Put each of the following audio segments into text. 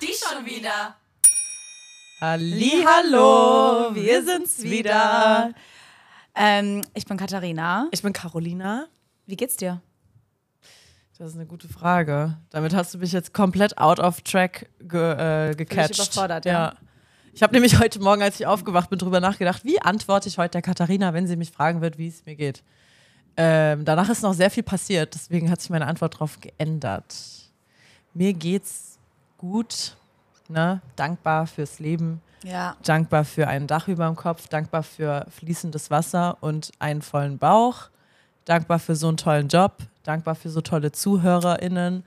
Die schon wieder. Ali, hallo, wir sind's wieder. Ähm, ich bin Katharina. Ich bin Carolina. Wie geht's dir? Das ist eine gute Frage. Damit hast du mich jetzt komplett out of track ge äh, gecatcht. Ich überfordert, ja. ja. Ich habe nämlich heute Morgen, als ich aufgewacht bin, drüber nachgedacht, wie antworte ich heute der Katharina, wenn sie mich fragen wird, wie es mir geht. Ähm, danach ist noch sehr viel passiert, deswegen hat sich meine Antwort darauf geändert. Mir geht's gut, ne? dankbar fürs Leben, Ja. dankbar für ein Dach über dem Kopf, dankbar für fließendes Wasser und einen vollen Bauch, dankbar für so einen tollen Job, dankbar für so tolle ZuhörerInnen.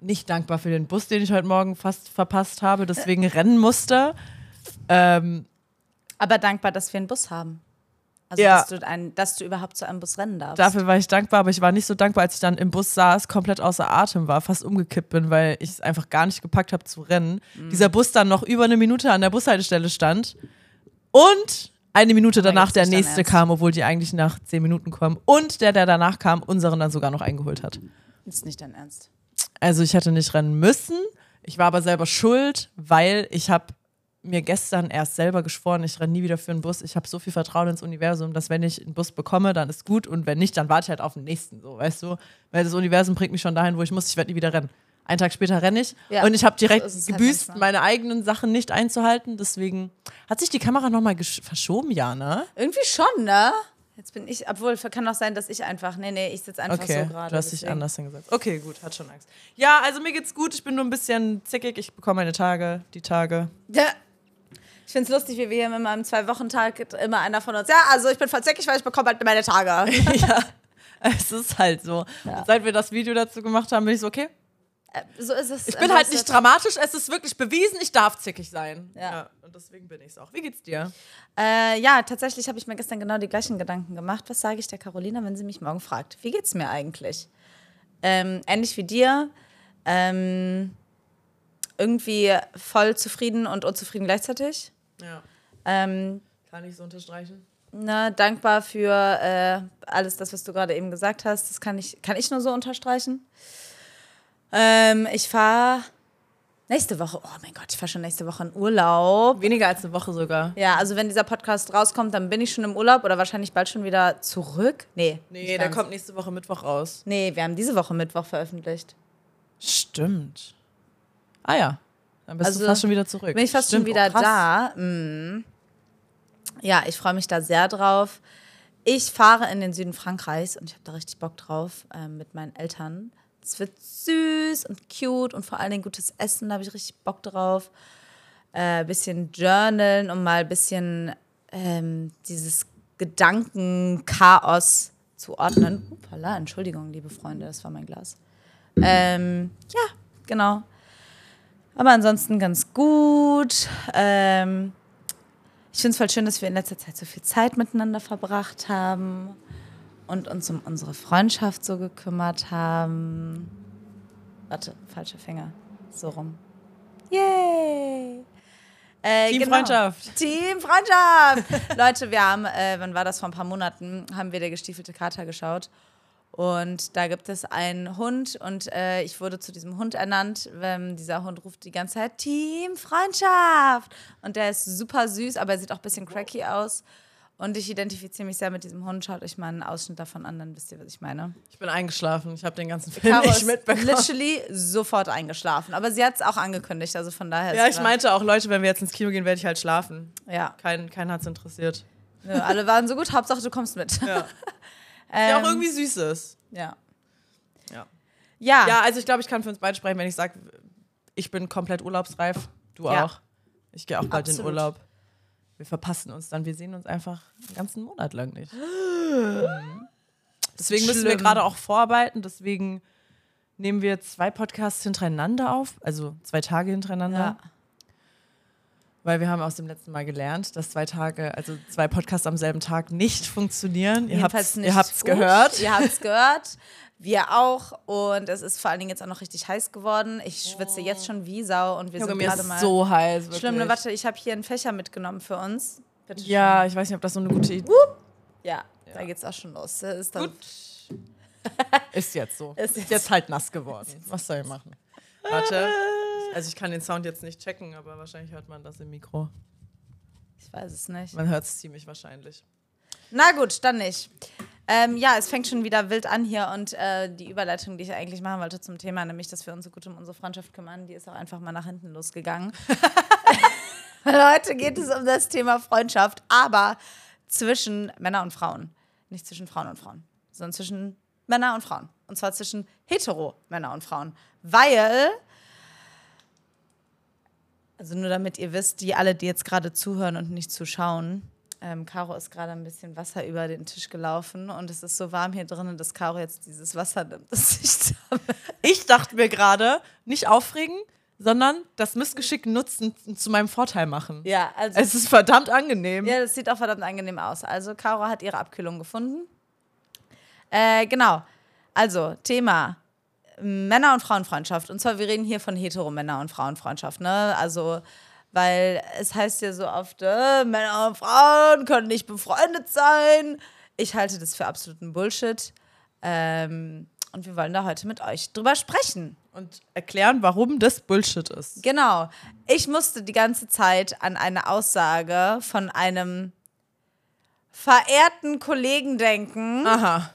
Nicht dankbar für den Bus, den ich heute Morgen fast verpasst habe, deswegen rennen musste. Ähm, Aber dankbar, dass wir einen Bus haben. Also, Ja. dass, du ein, dass du überhaupt zu einem Bus rennen darfst. dafür war ich dankbar, aber ich war nicht so dankbar, als ich dann im Bus saß, komplett außer Atem war, fast umgekippt bin, weil ich es einfach gar nicht gepackt habe zu rennen. Mhm. Dieser Bus dann noch über eine Minute an der Bushaltestelle stand und eine Minute danach der nächste kam, obwohl die eigentlich nach zehn Minuten kommen. Und der, der danach kam, unseren dann sogar noch eingeholt hat. Ist nicht dein Ernst. Also ich hätte nicht rennen müssen. Ich war aber selber schuld, weil ich habe mir gestern erst selber geschworen, ich renne nie wieder für einen Bus. Ich habe so viel Vertrauen ins Universum, dass wenn ich einen Bus bekomme, dann ist gut und wenn nicht, dann warte ich halt auf den nächsten, so, weißt du? Weil das Universum bringt mich schon dahin, wo ich muss, ich werde nie wieder rennen. Einen Tag später renne ich Ja, und ich habe direkt so halt gebüßt, manchmal. meine eigenen Sachen nicht einzuhalten. Deswegen hat sich die Kamera nochmal verschoben, ja, ne? Irgendwie schon, ne? Jetzt bin ich, obwohl, kann auch sein, dass ich einfach, nee, nee, ich sitze einfach Okay, so gerade. du hast dich anders hingesetzt. Okay, gut, hat schon Angst. Ja, also mir geht's gut, ich bin nur ein bisschen zickig, ich bekomme meine Tage, die Tage. Ja. Ich finde es lustig, wie wir hier immer am Zwei-Wochen-Tag immer einer von uns, ja, also ich bin voll zickig, weil ich bekomme halt meine Tage. ja, es ist halt so. Ja. Seit wir das Video dazu gemacht haben, bin ich so, okay. so ist es. Ich bin halt nicht dramatisch, es ist wirklich bewiesen, ich darf zickig sein. Ja. und deswegen bin ich es auch. Wie geht's dir? Äh, ja, tatsächlich habe ich mir gestern genau die gleichen Gedanken gemacht. Was sage ich der Carolina, wenn sie mich morgen fragt? Wie geht's mir eigentlich? Ähm, ähnlich wie dir. Ähm, irgendwie voll zufrieden und unzufrieden gleichzeitig. Ja. Ähm, Kann ich so unterstreichen? ne, dankbar für äh, alles das, was du gerade eben gesagt hast. Das kann ich, kann ich nur so unterstreichen. Ähm, ich fahre nächste Woche, oh mein Gott, ich fahre schon nächste Woche in Urlaub. Weniger als eine Woche sogar. Ja, also wenn dieser Podcast rauskommt, dann bin ich schon im Urlaub oder wahrscheinlich bald schon wieder zurück. Nee. Nee, der kommt nächste Woche Mittwoch raus. Nee, wir haben diese Woche Mittwoch veröffentlicht. Stimmt. Ah ja. Dann bist Also, du fast schon wieder zurück. Bin ich fast Stimmt. schon wieder oh, da. Mm. Ja, ich freue mich da sehr drauf. Ich fahre in den Süden Frankreichs und ich habe da richtig Bock drauf ähm, mit meinen Eltern. Es wird süß und cute und vor allen Dingen gutes Essen, da habe ich richtig Bock drauf. Äh, bisschen journalen, um mal ein bisschen ähm, dieses Gedankenchaos zu ordnen. Upala, Entschuldigung, liebe Freunde, das war mein Glas. Ähm, ja, genau. Aber ansonsten ganz gut. Ähm, ich finde es voll schön, dass wir in letzter Zeit so viel Zeit miteinander verbracht haben und uns um unsere Freundschaft so gekümmert haben. Warte, falscher Finger. So rum. Yay! Äh, Team genau. Freundschaft. Team Freundschaft! Leute, wir haben, äh, wann war das, vor ein paar Monaten, haben wir der gestiefelte Kater geschaut. Und da gibt es einen Hund und äh, ich wurde zu diesem Hund ernannt. Ähm, dieser Hund ruft die ganze Zeit Team Freundschaft. Und der ist super süß, aber er sieht auch ein bisschen cracky aus. Und ich identifiziere mich sehr mit diesem Hund. Schaut euch mal einen Ausschnitt davon an, dann wisst ihr, was ich meine. Ich bin eingeschlafen. Ich habe den ganzen Film Caro nicht mitbekommen. literally sofort eingeschlafen. Aber sie hat es auch angekündigt, also von daher. Ja, ich meinte auch, Leute, wenn wir jetzt ins Kino gehen, werde ich halt schlafen. Ja, Kein, keinen hat es interessiert. Nö, alle waren so gut. Hauptsache, du kommst mit. Ja. ähm, Der auch irgendwie süß ist. Ja. Ja. Ja. Ja, also ich glaube, ich kann für uns beide sprechen, wenn ich sage, ich bin komplett urlaubsreif. Du Ja. auch. Ich gehe auch bald in Absolut. Urlaub. Wir verpassen uns dann. Wir sehen uns einfach einen ganzen Monat lang nicht. Mhm. Deswegen müssen wir gerade auch vorarbeiten. Deswegen nehmen wir zwei Podcasts hintereinander auf. Also zwei Tage hintereinander. Ja. Weil wir haben aus dem letzten Mal gelernt, dass zwei Tage, also zwei Podcasts am selben Tag nicht funktionieren. Ihr Jedenfalls habt's, nicht ihr habt's gut. gehört. Ihr habt es gehört. Wir auch. Und es ist vor allen Dingen jetzt auch noch richtig heiß geworden. Ich schwitze jetzt schon wie Sau und wir Junge, sind mir gerade ist mal. so heiß. Wirklich. Schlimm, ne, warte, ich habe hier einen Fächer mitgenommen für uns. Bitte schön. Ja, ich weiß nicht, ob das so eine gute Idee Ja, da geht's auch schon los. Ist dann, ist. Jetzt so. Ist Ist, jetzt- jetzt halt nass geworden. Was soll ich machen? Warte. Also ich kann den Sound jetzt nicht checken, aber wahrscheinlich hört man das im Mikro. Ich weiß es nicht. Man hört es ziemlich wahrscheinlich. Na gut, dann nicht. Ähm, ja, es fängt schon wieder wild an hier und äh, die Überleitung, die ich eigentlich machen wollte zum Thema, nämlich, dass wir uns so gut um unsere Freundschaft kümmern, die ist auch einfach mal nach hinten losgegangen. Heute geht es um das Thema Freundschaft, aber zwischen Männern und Frauen. Nicht zwischen Frauen und Frauen, sondern zwischen Männern und Frauen. Und zwar zwischen hetero Männer und Frauen. Weil, also nur damit ihr wisst, die alle, die jetzt gerade zuhören und nicht zuschauen, ähm, Caro ist gerade ein bisschen Wasser über den Tisch gelaufen und es ist so warm hier drinnen, dass Caro jetzt dieses Wasser nimmt, das ich. Ich dachte mir gerade, nicht aufregen, sondern das Missgeschick nutzen und zu meinem Vorteil machen. Ja, also. Es ist verdammt angenehm. Ja, das sieht auch verdammt angenehm aus. Also, Caro hat ihre Abkühlung gefunden. Äh, genau. Also, Thema Männer- und Frauenfreundschaft. Und zwar, wir reden hier von hetero-Männer- und Frauenfreundschaft, ne? Also, weil es heißt ja so oft, äh, Männer und Frauen können nicht befreundet sein. Ich halte das für absoluten Bullshit. Ähm, und wir wollen da heute mit euch drüber sprechen. Und erklären, warum das Bullshit ist. Genau. Ich musste die ganze Zeit an eine Aussage von einem verehrten Kollegen denken. Aha.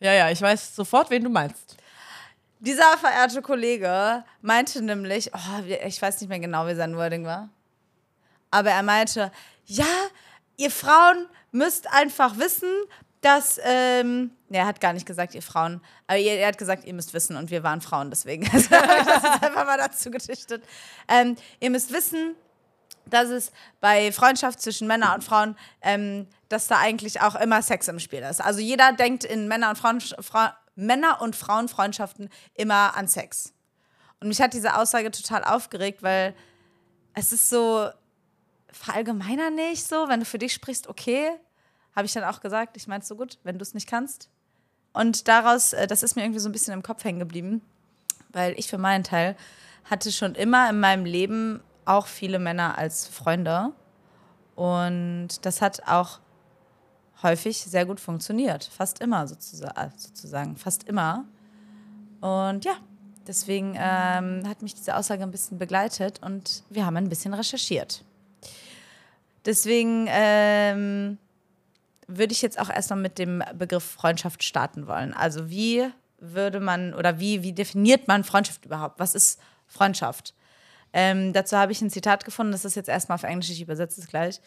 Ja, ja, ich weiß sofort, wen du meinst. Dieser verehrte Kollege meinte nämlich, oh, ich weiß nicht mehr genau, wie sein Wording war, aber er meinte, ja, ihr Frauen müsst einfach wissen, dass, ähm, nee, er hat gar nicht gesagt, ihr Frauen, aber er, er hat gesagt, ihr müsst wissen und wir waren Frauen, deswegen also, das jetzt einfach mal dazu gedichtet. Ähm, ihr müsst wissen, dass es bei Freundschaft zwischen Männern und Frauen, ähm, dass da eigentlich auch immer Sex im Spiel ist. Also jeder denkt in Männer- und, Frauen, Fra Männer und Frauenfreundschaften immer an Sex. Und mich hat diese Aussage total aufgeregt, weil es ist so verallgemeiner nicht so, wenn du für dich sprichst, okay, habe ich dann auch gesagt, ich meine es so gut, wenn du es nicht kannst. Und daraus, äh, das ist mir irgendwie so ein bisschen im Kopf hängen geblieben, weil ich für meinen Teil hatte schon immer in meinem Leben auch viele Männer als Freunde. Und das hat auch häufig sehr gut funktioniert. Fast immer äh, sozusagen, fast immer. Und ja, deswegen ähm, hat mich diese Aussage ein bisschen begleitet und wir haben ein bisschen recherchiert. Deswegen ähm, würde ich jetzt auch erstmal mit dem Begriff Freundschaft starten wollen. Also wie würde man oder wie, wie definiert man Freundschaft überhaupt? Was ist Freundschaft? Ähm, dazu habe ich ein Zitat gefunden, das ist jetzt erstmal auf Englisch, ich übersetze es gleich.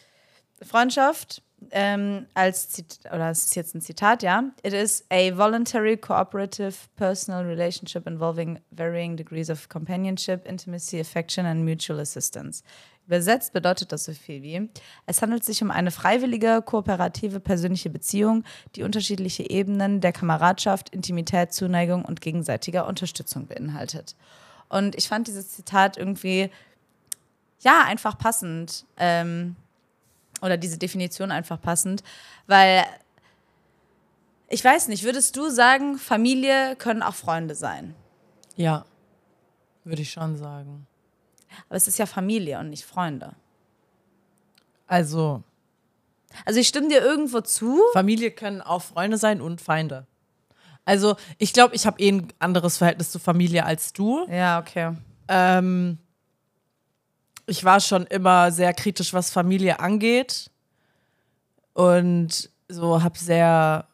Freundschaft ähm, als Zitat, oder es ist jetzt ein Zitat, ja. It is a voluntary, cooperative, personal relationship involving varying degrees of companionship, intimacy, affection and mutual assistance. Übersetzt bedeutet das so viel wie, es handelt sich um eine freiwillige, kooperative, persönliche Beziehung, die unterschiedliche Ebenen der Kameradschaft, Intimität, Zuneigung und gegenseitiger Unterstützung beinhaltet. Und ich fand dieses Zitat irgendwie, ja, einfach passend. Ähm, oder diese Definition einfach passend, weil ich weiß nicht, würdest du sagen, Familie können auch Freunde sein? Ja, würde ich schon sagen. Aber es ist ja Familie und nicht Freunde. Also. Also ich stimme dir irgendwo zu. Familie können auch Freunde sein und Feinde. Also ich glaube, ich habe eh ein anderes Verhältnis zu Familie als du. Ja, okay. Ähm, ich war schon immer sehr kritisch, was Familie angeht. Und so habe sehr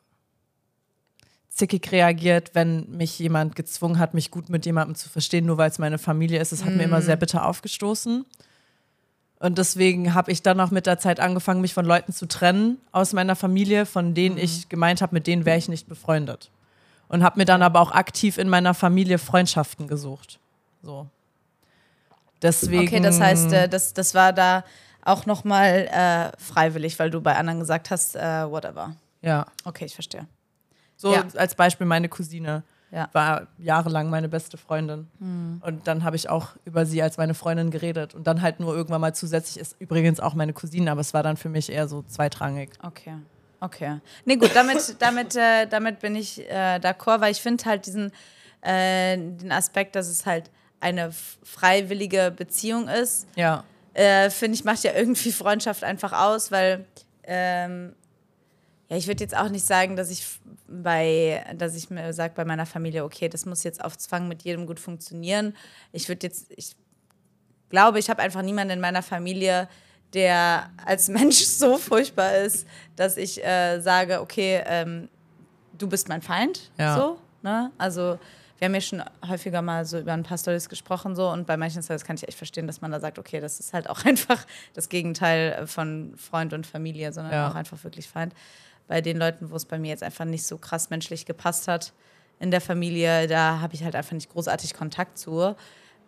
zickig reagiert, wenn mich jemand gezwungen hat, mich gut mit jemandem zu verstehen, nur weil es meine Familie ist. Das hat mm. mir immer sehr bitter aufgestoßen. Und deswegen habe ich dann auch mit der Zeit angefangen, mich von Leuten zu trennen aus meiner Familie, von denen mm. ich gemeint habe, mit denen wäre ich nicht befreundet. Und habe mir dann aber auch aktiv in meiner Familie Freundschaften gesucht. So. Deswegen. Okay, das heißt, äh, das, das war da auch nochmal äh, freiwillig, weil du bei anderen gesagt hast, äh, whatever. Ja. Okay, ich verstehe. So ja. als Beispiel meine Cousine ja. war jahrelang meine beste Freundin. Mhm. Und dann habe ich auch über sie als meine Freundin geredet. Und dann halt nur irgendwann mal zusätzlich ist übrigens auch meine Cousine, aber es war dann für mich eher so zweitrangig. Okay. Okay. Nee, gut, damit, damit, äh, damit bin ich äh, d'accord, weil ich finde halt diesen äh, den Aspekt, dass es halt eine freiwillige Beziehung ist. Ja. Äh, finde ich, macht ja irgendwie Freundschaft einfach aus, weil ähm, ja, ich würde jetzt auch nicht sagen, dass ich bei, dass ich mir sage bei meiner Familie, okay, das muss jetzt auf Zwang mit jedem gut funktionieren. Ich würde jetzt, ich glaube, ich habe einfach niemanden in meiner Familie, der als Mensch so furchtbar ist, dass ich äh, sage, okay, ähm, du bist mein Feind. Ja. So, ne? Also wir haben ja schon häufiger mal so über ein paar Stories gesprochen so und bei manchen Stories kann ich echt verstehen, dass man da sagt, okay, das ist halt auch einfach das Gegenteil von Freund und Familie, sondern Ja. auch einfach wirklich Feind. Bei den Leuten, wo es bei mir jetzt einfach nicht so krass menschlich gepasst hat in der Familie, da habe ich halt einfach nicht großartig Kontakt zu.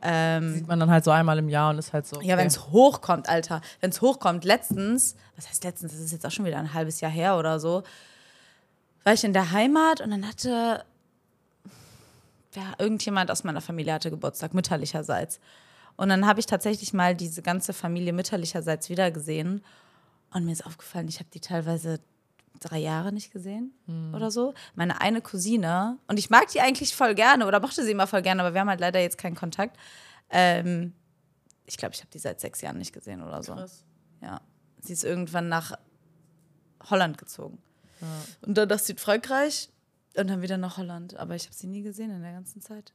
Ähm, Sieht man dann halt so einmal im Jahr und ist halt so. ja, okay. wenn es hochkommt, Alter. Wenn es hochkommt, letztens, was heißt letztens, das ist jetzt auch schon wieder ein halbes Jahr her oder so, war ich in der Heimat und dann hatte ja, irgendjemand aus meiner Familie hatte Geburtstag, mütterlicherseits. Und dann habe ich tatsächlich mal diese ganze Familie mütterlicherseits wiedergesehen. Und mir ist aufgefallen, ich habe die teilweise drei Jahre nicht gesehen oder so. Meine eine Cousine, und ich mag die eigentlich voll gerne oder mochte sie immer voll gerne, aber wir haben halt leider jetzt keinen Kontakt. Ähm, ich glaube, ich habe die seit sechs Jahren nicht gesehen oder so. Krass. Ja. Sie ist irgendwann nach Holland gezogen. Und dann nach Südfrankreich und dann wieder nach Holland. Aber ich habe sie nie gesehen in der ganzen Zeit.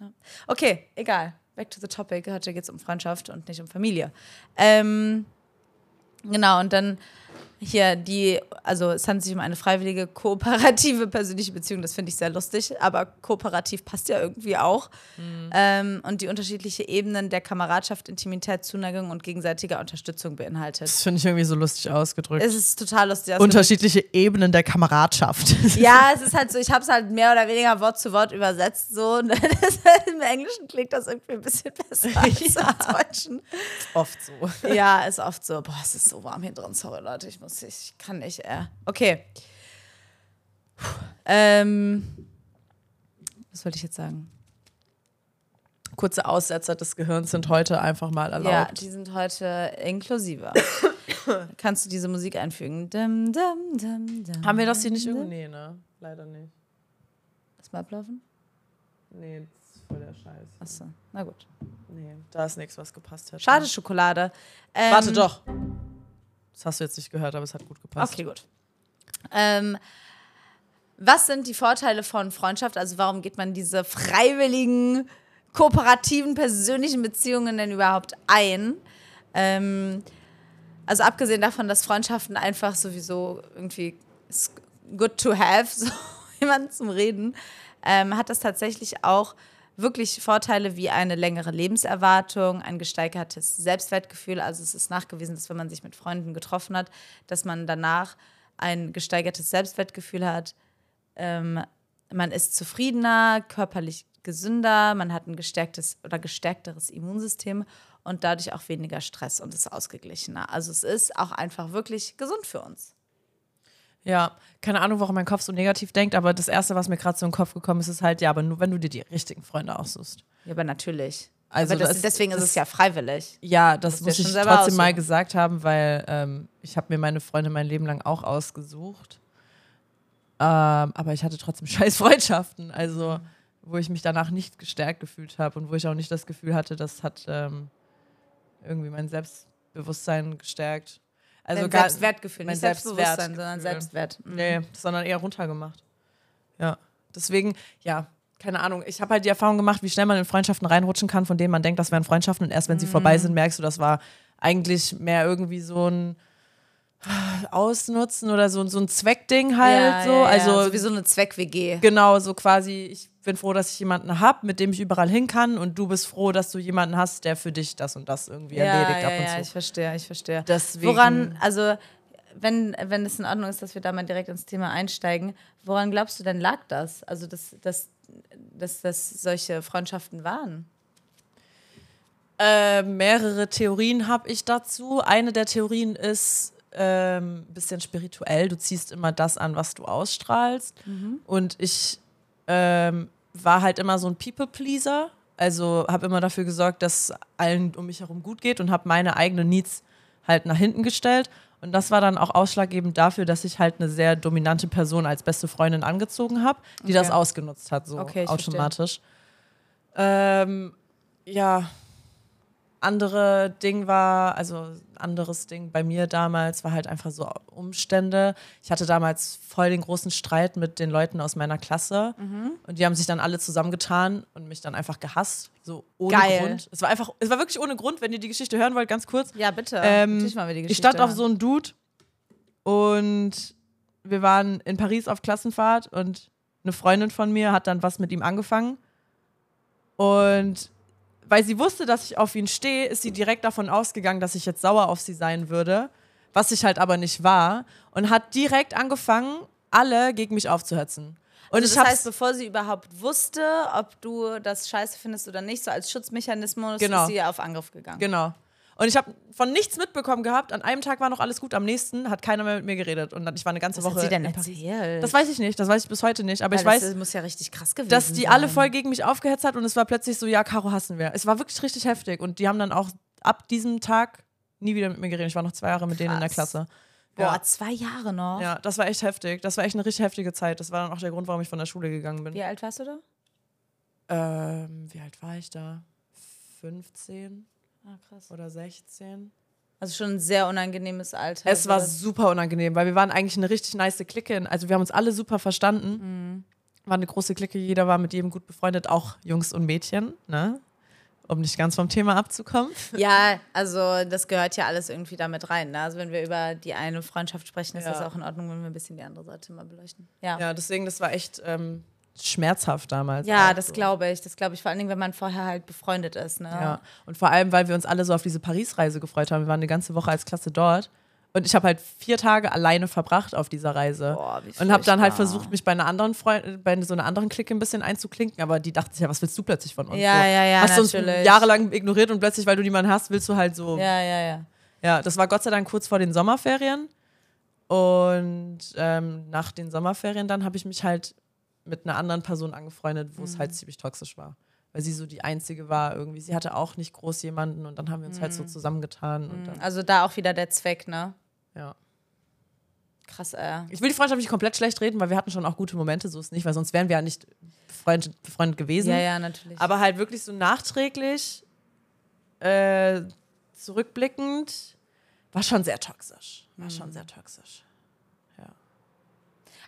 Ja. Okay, egal. Back to the topic. Heute geht es um Freundschaft und nicht um Familie. Ähm, genau, und dann hier die, also es handelt sich um eine freiwillige, kooperative persönliche Beziehung. Das finde ich sehr lustig, aber kooperativ passt ja irgendwie auch. Ähm, und die unterschiedliche Ebenen der Kameradschaft, Intimität, Zuneigung und gegenseitiger Unterstützung beinhaltet. Das finde ich irgendwie so lustig ausgedrückt. Es ist total lustig. Also Unterschiedliche Ebenen der Kameradschaft. ja, es ist halt so, ich habe es halt mehr oder weniger Wort zu Wort übersetzt. So. Das halt Im Englischen klingt das irgendwie ein bisschen besser als im Deutschen. Oft so. Ja, ist oft so. Boah, es ist so warm hier drin. Sorry, Leute, ich muss, ich kann nicht. Äh. Okay. Puh. Ähm, was wollte ich jetzt sagen? Kurze Aussetzer des Gehirns sind heute einfach mal Ja, erlaubt. die sind heute inklusiver. Kannst du diese Musik einfügen? Dum, dum, dum, Haben wir das hier nicht irgendwo? Nee, ne? Leider nicht. Lass mal ablaufen. Nee, das ist voll der Scheiß. Achso, na gut. Nee, da ist nichts, was gepasst hat. Schade Schokolade. Ähm, Warte doch. Das hast du jetzt nicht gehört, aber es hat gut gepasst. Okay, gut. Ähm, was sind die Vorteile von Freundschaft? Also warum geht man diese freiwilligen, kooperativen, persönlichen Beziehungen denn überhaupt ein? Ähm, also abgesehen davon, dass Freundschaften einfach sowieso irgendwie good to have, so jemanden zum Reden, ähm, hat das tatsächlich auch wirklich Vorteile wie eine längere Lebenserwartung, ein gesteigertes Selbstwertgefühl. Also es ist nachgewiesen, dass wenn man sich mit Freunden getroffen hat, dass man danach ein gesteigertes Selbstwertgefühl hat. Ähm, man ist zufriedener, körperlich gesünder, man hat ein gestärktes oder gestärkteres Immunsystem und dadurch auch weniger Stress und ist ausgeglichener. Also es ist auch einfach wirklich gesund für uns. Ja, keine Ahnung, warum mein Kopf so negativ denkt, aber das Erste, was mir gerade so in den Kopf gekommen ist, ist halt, ja, aber nur wenn du dir die richtigen Freunde aussuchst. Ja, aber natürlich. Also aber das, das- deswegen ist das- es ja freiwillig. Ja, das du muss ich trotzdem mal aussuchen. gesagt haben, weil ähm, ich habe mir meine Freunde mein Leben lang auch ausgesucht. Ähm, aber ich hatte trotzdem scheiß Freundschaften, also wo ich mich danach nicht gestärkt gefühlt habe und wo ich auch nicht das Gefühl hatte, das hat ähm, irgendwie mein Selbstbewusstsein gestärkt. Also Dein gar, Selbstwertgefühl, nicht Selbstbewusstsein, sondern Selbstwert. Mhm. Nee, sondern eher runtergemacht. Ja, deswegen, ja, keine Ahnung. Ich habe halt die Erfahrung gemacht, wie schnell man in Freundschaften reinrutschen kann, von denen man denkt, das wären Freundschaften und erst wenn sie vorbei sind, merkst du, das war eigentlich mehr irgendwie so ein Ausnutzen oder so, so ein Zweckding halt Ja, so. ja, ja. Also so wie so eine Zweck-WG. genau, so quasi, ich bin froh, dass ich jemanden habe, mit dem ich überall hin kann und du bist froh, dass du jemanden hast, der für dich das und das irgendwie erledigt ja, ab und ja, zu. ich verstehe, ich verstehe. Deswegen- Woran, also wenn, wenn es in Ordnung ist, dass wir da mal direkt ins Thema einsteigen, woran glaubst du denn lag das? Also, dass, dass, dass das solche Freundschaften waren? Äh, mehrere Theorien habe ich dazu. Eine der Theorien ist ähm, bisschen spirituell. Du ziehst immer das an, was du ausstrahlst. Und ich ähm, war halt immer so ein People-Pleaser. Also habe immer dafür gesorgt, dass allen um mich herum gut geht und habe meine eigenen Needs halt nach hinten gestellt. Und das war dann auch ausschlaggebend dafür, dass ich halt eine sehr dominante Person als beste Freundin angezogen habe, die das Okay. ausgenutzt hat, so Okay, automatisch. Ähm, ja, andere Ding war, also anderes Ding bei mir damals war halt einfach so Umstände. Ich hatte damals voll den großen Streit mit den Leuten aus meiner Klasse Mhm. und die haben sich dann alle zusammengetan und mich dann einfach gehasst, so ohne Geil. Grund. Es war einfach, es war wirklich ohne Grund, wenn ihr die Geschichte hören wollt, ganz kurz. Ja, bitte. Ähm, ich stand auf so einen Dude und wir waren in Paris auf Klassenfahrt und eine Freundin von mir hat dann was mit ihm angefangen. Und weil sie wusste, dass ich auf ihn stehe, ist sie direkt davon ausgegangen, dass ich jetzt sauer auf sie sein würde, was ich halt aber nicht war. Und hat direkt angefangen, alle gegen mich aufzuhetzen. Und Also ich das heißt, bevor sie überhaupt wusste, ob du das scheiße findest oder nicht, so als Schutzmechanismus Genau. ist sie auf Angriff gegangen. Genau. Und ich habe von nichts mitbekommen gehabt. An einem Tag war noch alles gut, am nächsten hat keiner mehr mit mir geredet. Und dann, ich war eine ganze Was Woche hat sie denn erzählt? Das weiß ich nicht, das weiß ich bis heute nicht. Aber Weil ich weiß, das muss ja richtig krass gewesen dass die sein. alle voll gegen mich aufgehetzt hat und es war plötzlich so, ja, Caro hassen wir. Es war wirklich richtig heftig. Und die haben dann auch ab diesem Tag nie wieder mit mir geredet. Ich war noch zwei Jahre mit denen in der Krass. Klasse. Boah, Ja. zwei Jahre noch. ja, das war echt heftig. Das war echt eine richtig heftige Zeit. Das war dann auch der Grund, warum ich von der Schule gegangen bin. Wie alt warst du da? Ähm, wie alt war ich da? 15 Ah, krass. oder 16? Also schon ein sehr unangenehmes Alter. Es war super unangenehm, weil wir waren eigentlich eine richtig nice Clique. Also wir haben uns alle super verstanden. Mhm. War eine große Clique, jeder war mit jedem gut befreundet, auch Jungs und Mädchen, ne? Um nicht ganz vom Thema abzukommen. Ja, also das gehört ja alles irgendwie damit rein. Ne? Also wenn wir über die eine Freundschaft sprechen, ist Ja. das auch in Ordnung, wenn wir ein bisschen die andere Seite mal beleuchten. Ja, ja, Ja, deswegen, das war echt ähm, schmerzhaft damals. auch das so. glaube ich. Das glaube ich vor allen Dingen, wenn man vorher halt befreundet ist. Ne? Ja. Und vor allem, weil wir uns alle so auf diese Paris-Reise gefreut haben. Wir waren eine ganze Woche als Klasse dort. Und ich habe halt vier Tage alleine verbracht auf dieser Reise. Boah, wie und habe dann halt versucht, mich bei einer anderen Freund, bei so einer anderen Clique ein bisschen einzuklinken. Aber die dachten sich ja, was willst du plötzlich von uns? Ja, so, ja, ja, Hast du uns natürlich. jahrelang ignoriert und plötzlich, weil du niemanden hast, willst du halt so. Ja, Ja, ja, ja. das war Gott sei Dank kurz vor den Sommerferien. Und ähm, nach den Sommerferien dann habe ich mich halt mit einer anderen Person angefreundet, wo es Mhm. halt ziemlich toxisch war. Weil sie so die einzige war irgendwie. Sie hatte auch nicht groß jemanden und dann haben wir uns halt Mhm. so zusammengetan. Und dann, Also da auch wieder der Zweck, ne? ja. Krass, äh. Ich will die Freundschaft nicht komplett schlecht reden, weil wir hatten schon auch gute Momente, so ist nicht, weil sonst wären wir ja nicht befreundet, befreundet gewesen. Ja, ja, natürlich. Aber halt wirklich so nachträglich, äh, zurückblickend, war schon sehr toxisch. War Mhm. schon sehr toxisch.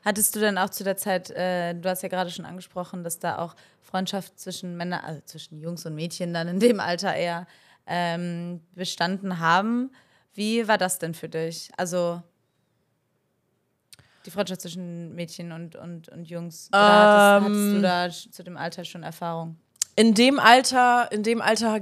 Hattest du denn auch zu der Zeit, äh, du hast ja gerade schon angesprochen, dass da auch Freundschaft zwischen Männern, also zwischen Jungs und Mädchen dann in dem Alter eher ähm, bestanden haben. Wie war das denn für dich? Also die Freundschaft zwischen Mädchen und, und, und Jungs. Oder hattest, hattest Ähm. du da zu dem Alter schon Erfahrung? In dem Alter, in dem Alter,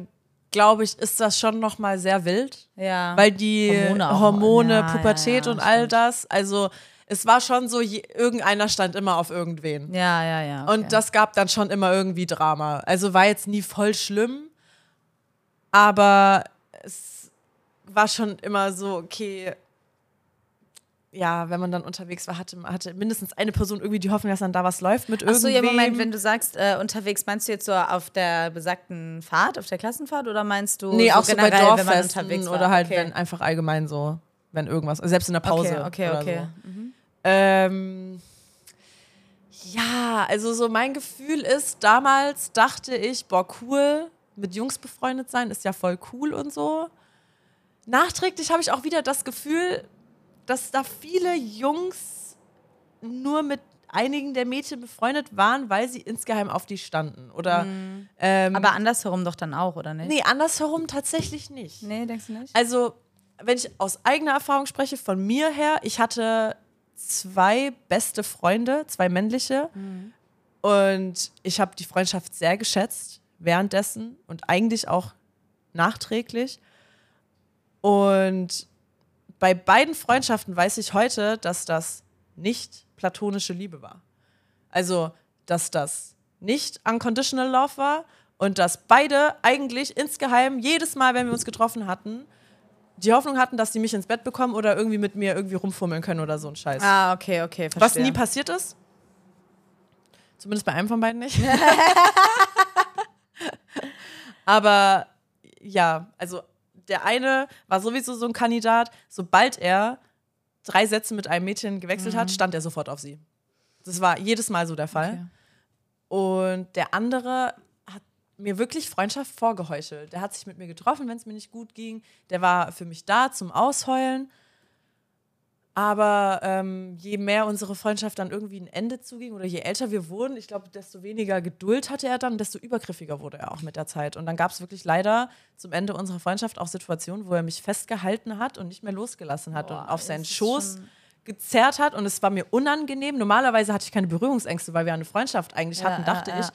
glaube ich, ist das schon noch mal sehr wild. Ja. Weil die Hormone Hormone. Ja, Pubertät ja, ja, und all stimmt. das, also es war schon so, je, irgendeiner stand immer auf irgendwen. ja, ja, ja. Okay. Und das gab dann schon immer irgendwie Drama. Also war jetzt nie voll schlimm, aber es war schon immer so, okay, ja, wenn man dann unterwegs war, hatte, hatte mindestens eine Person irgendwie die Hoffnung, dass dann da was läuft mit Achso, irgendwem. ja, Moment, wenn du sagst, äh, unterwegs, meinst du jetzt so auf der besagten Fahrt, auf der Klassenfahrt oder meinst du Nee, so auch so bei generell, wenn man Dorffesten unterwegs war? oder halt, okay. wenn einfach allgemein so, wenn irgendwas, selbst in der Pause. Okay, okay, okay. So. Ähm, ja, also so mein Gefühl ist, damals dachte ich, boah, cool, mit Jungs befreundet sein ist ja voll cool und so. Nachträglich habe ich auch wieder das Gefühl, dass da viele Jungs nur mit einigen der Mädchen befreundet waren, weil sie insgeheim auf die standen. Oder ähm, Aber andersherum doch dann auch, oder nicht? nee, andersherum tatsächlich nicht. Nee, denkst du nicht? Also, wenn ich aus eigener Erfahrung spreche, von mir her, ich hatte zwei beste Freunde, zwei männliche. Und ich habe die Freundschaft sehr geschätzt währenddessen und eigentlich auch nachträglich. Und bei beiden Freundschaften weiß ich heute, dass das nicht platonische Liebe war. Also, dass das nicht unconditional love war und dass beide eigentlich insgeheim jedes Mal, wenn wir uns getroffen hatten, die Hoffnung hatten, dass sie mich ins Bett bekommen oder irgendwie mit mir irgendwie rumfummeln können oder so ein Scheiß. Ah, okay, okay, verstehe. Was nie passiert ist. Zumindest bei einem von beiden nicht. Aber ja, also der eine war sowieso so ein Kandidat, sobald er drei Sätze mit einem Mädchen gewechselt hat, stand er sofort auf sie. Das war jedes Mal so der Fall. Okay. Und der andere mir wirklich Freundschaft vorgeheuchelt. Der hat sich mit mir getroffen, wenn es mir nicht gut ging. Der war für mich da zum Ausheulen. Aber ähm, je mehr unsere Freundschaft dann irgendwie ein Ende zuging oder je älter wir wurden, ich glaube, desto weniger Geduld hatte er dann, desto übergriffiger wurde er auch mit der Zeit. Und dann gab es wirklich leider zum Ende unserer Freundschaft auch Situationen, wo er mich festgehalten hat und nicht mehr losgelassen hat Boah, und auf seinen Schoß gezerrt hat. Und es war mir unangenehm. Normalerweise hatte ich keine Berührungsängste, weil wir eine Freundschaft eigentlich Ja, hatten, dachte ja, ja. ich.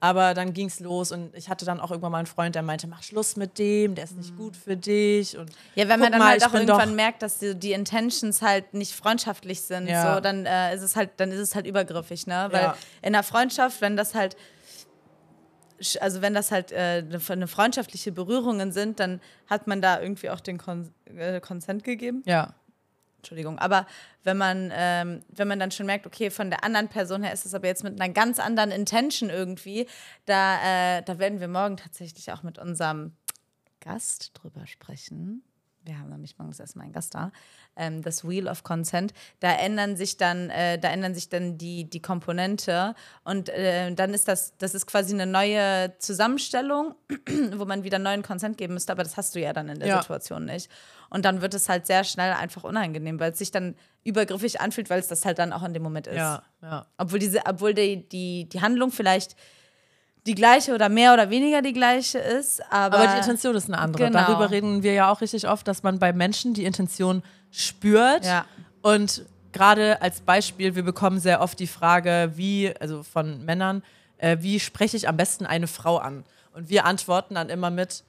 Aber dann ging es los und ich hatte dann auch irgendwann mal einen Freund, der meinte, mach Schluss mit dem, der ist nicht gut für dich. Und Mhm. Ja, wenn man dann mal, halt auch irgendwann merkt, dass die, die Intentions halt nicht freundschaftlich sind, Ja. so, dann äh, ist es halt, dann ist es halt übergriffig, ne? Weil Ja. in einer Freundschaft, wenn das halt, also wenn das halt äh, eine, eine freundschaftliche Berührungen sind, dann hat man da irgendwie auch den Kon äh, Consent gegeben. Ja. Entschuldigung, aber wenn man, ähm, wenn man dann schon merkt, okay, von der anderen Person her ist es aber jetzt mit einer ganz anderen Intention irgendwie, da, äh, da werden wir morgen tatsächlich auch mit unserem Gast drüber sprechen. Wir haben nämlich morgens erstmal einen Gast da. Ähm, das Wheel of Consent. Da ändern sich dann, äh, da ändern sich dann die, die Komponente und äh, dann ist das, das ist quasi eine neue Zusammenstellung, wo man wieder neuen Consent geben müsste, aber das hast du ja dann in der Ja. Situation nicht. Und dann wird es halt sehr schnell einfach unangenehm, weil es sich dann übergriffig anfühlt, weil es das halt dann auch in dem Moment ist. Ja, ja. Obwohl, diese, obwohl die, die, die Handlung vielleicht die gleiche oder mehr oder weniger die gleiche ist, aber, Aber die Intention ist eine andere. Genau. Darüber reden wir ja auch richtig oft, dass man bei Menschen die Intention spürt. Ja. Und gerade als Beispiel, wir bekommen sehr oft die Frage, wie, also von Männern, äh, wie spreche ich am besten eine Frau an? Und wir antworten dann immer mit,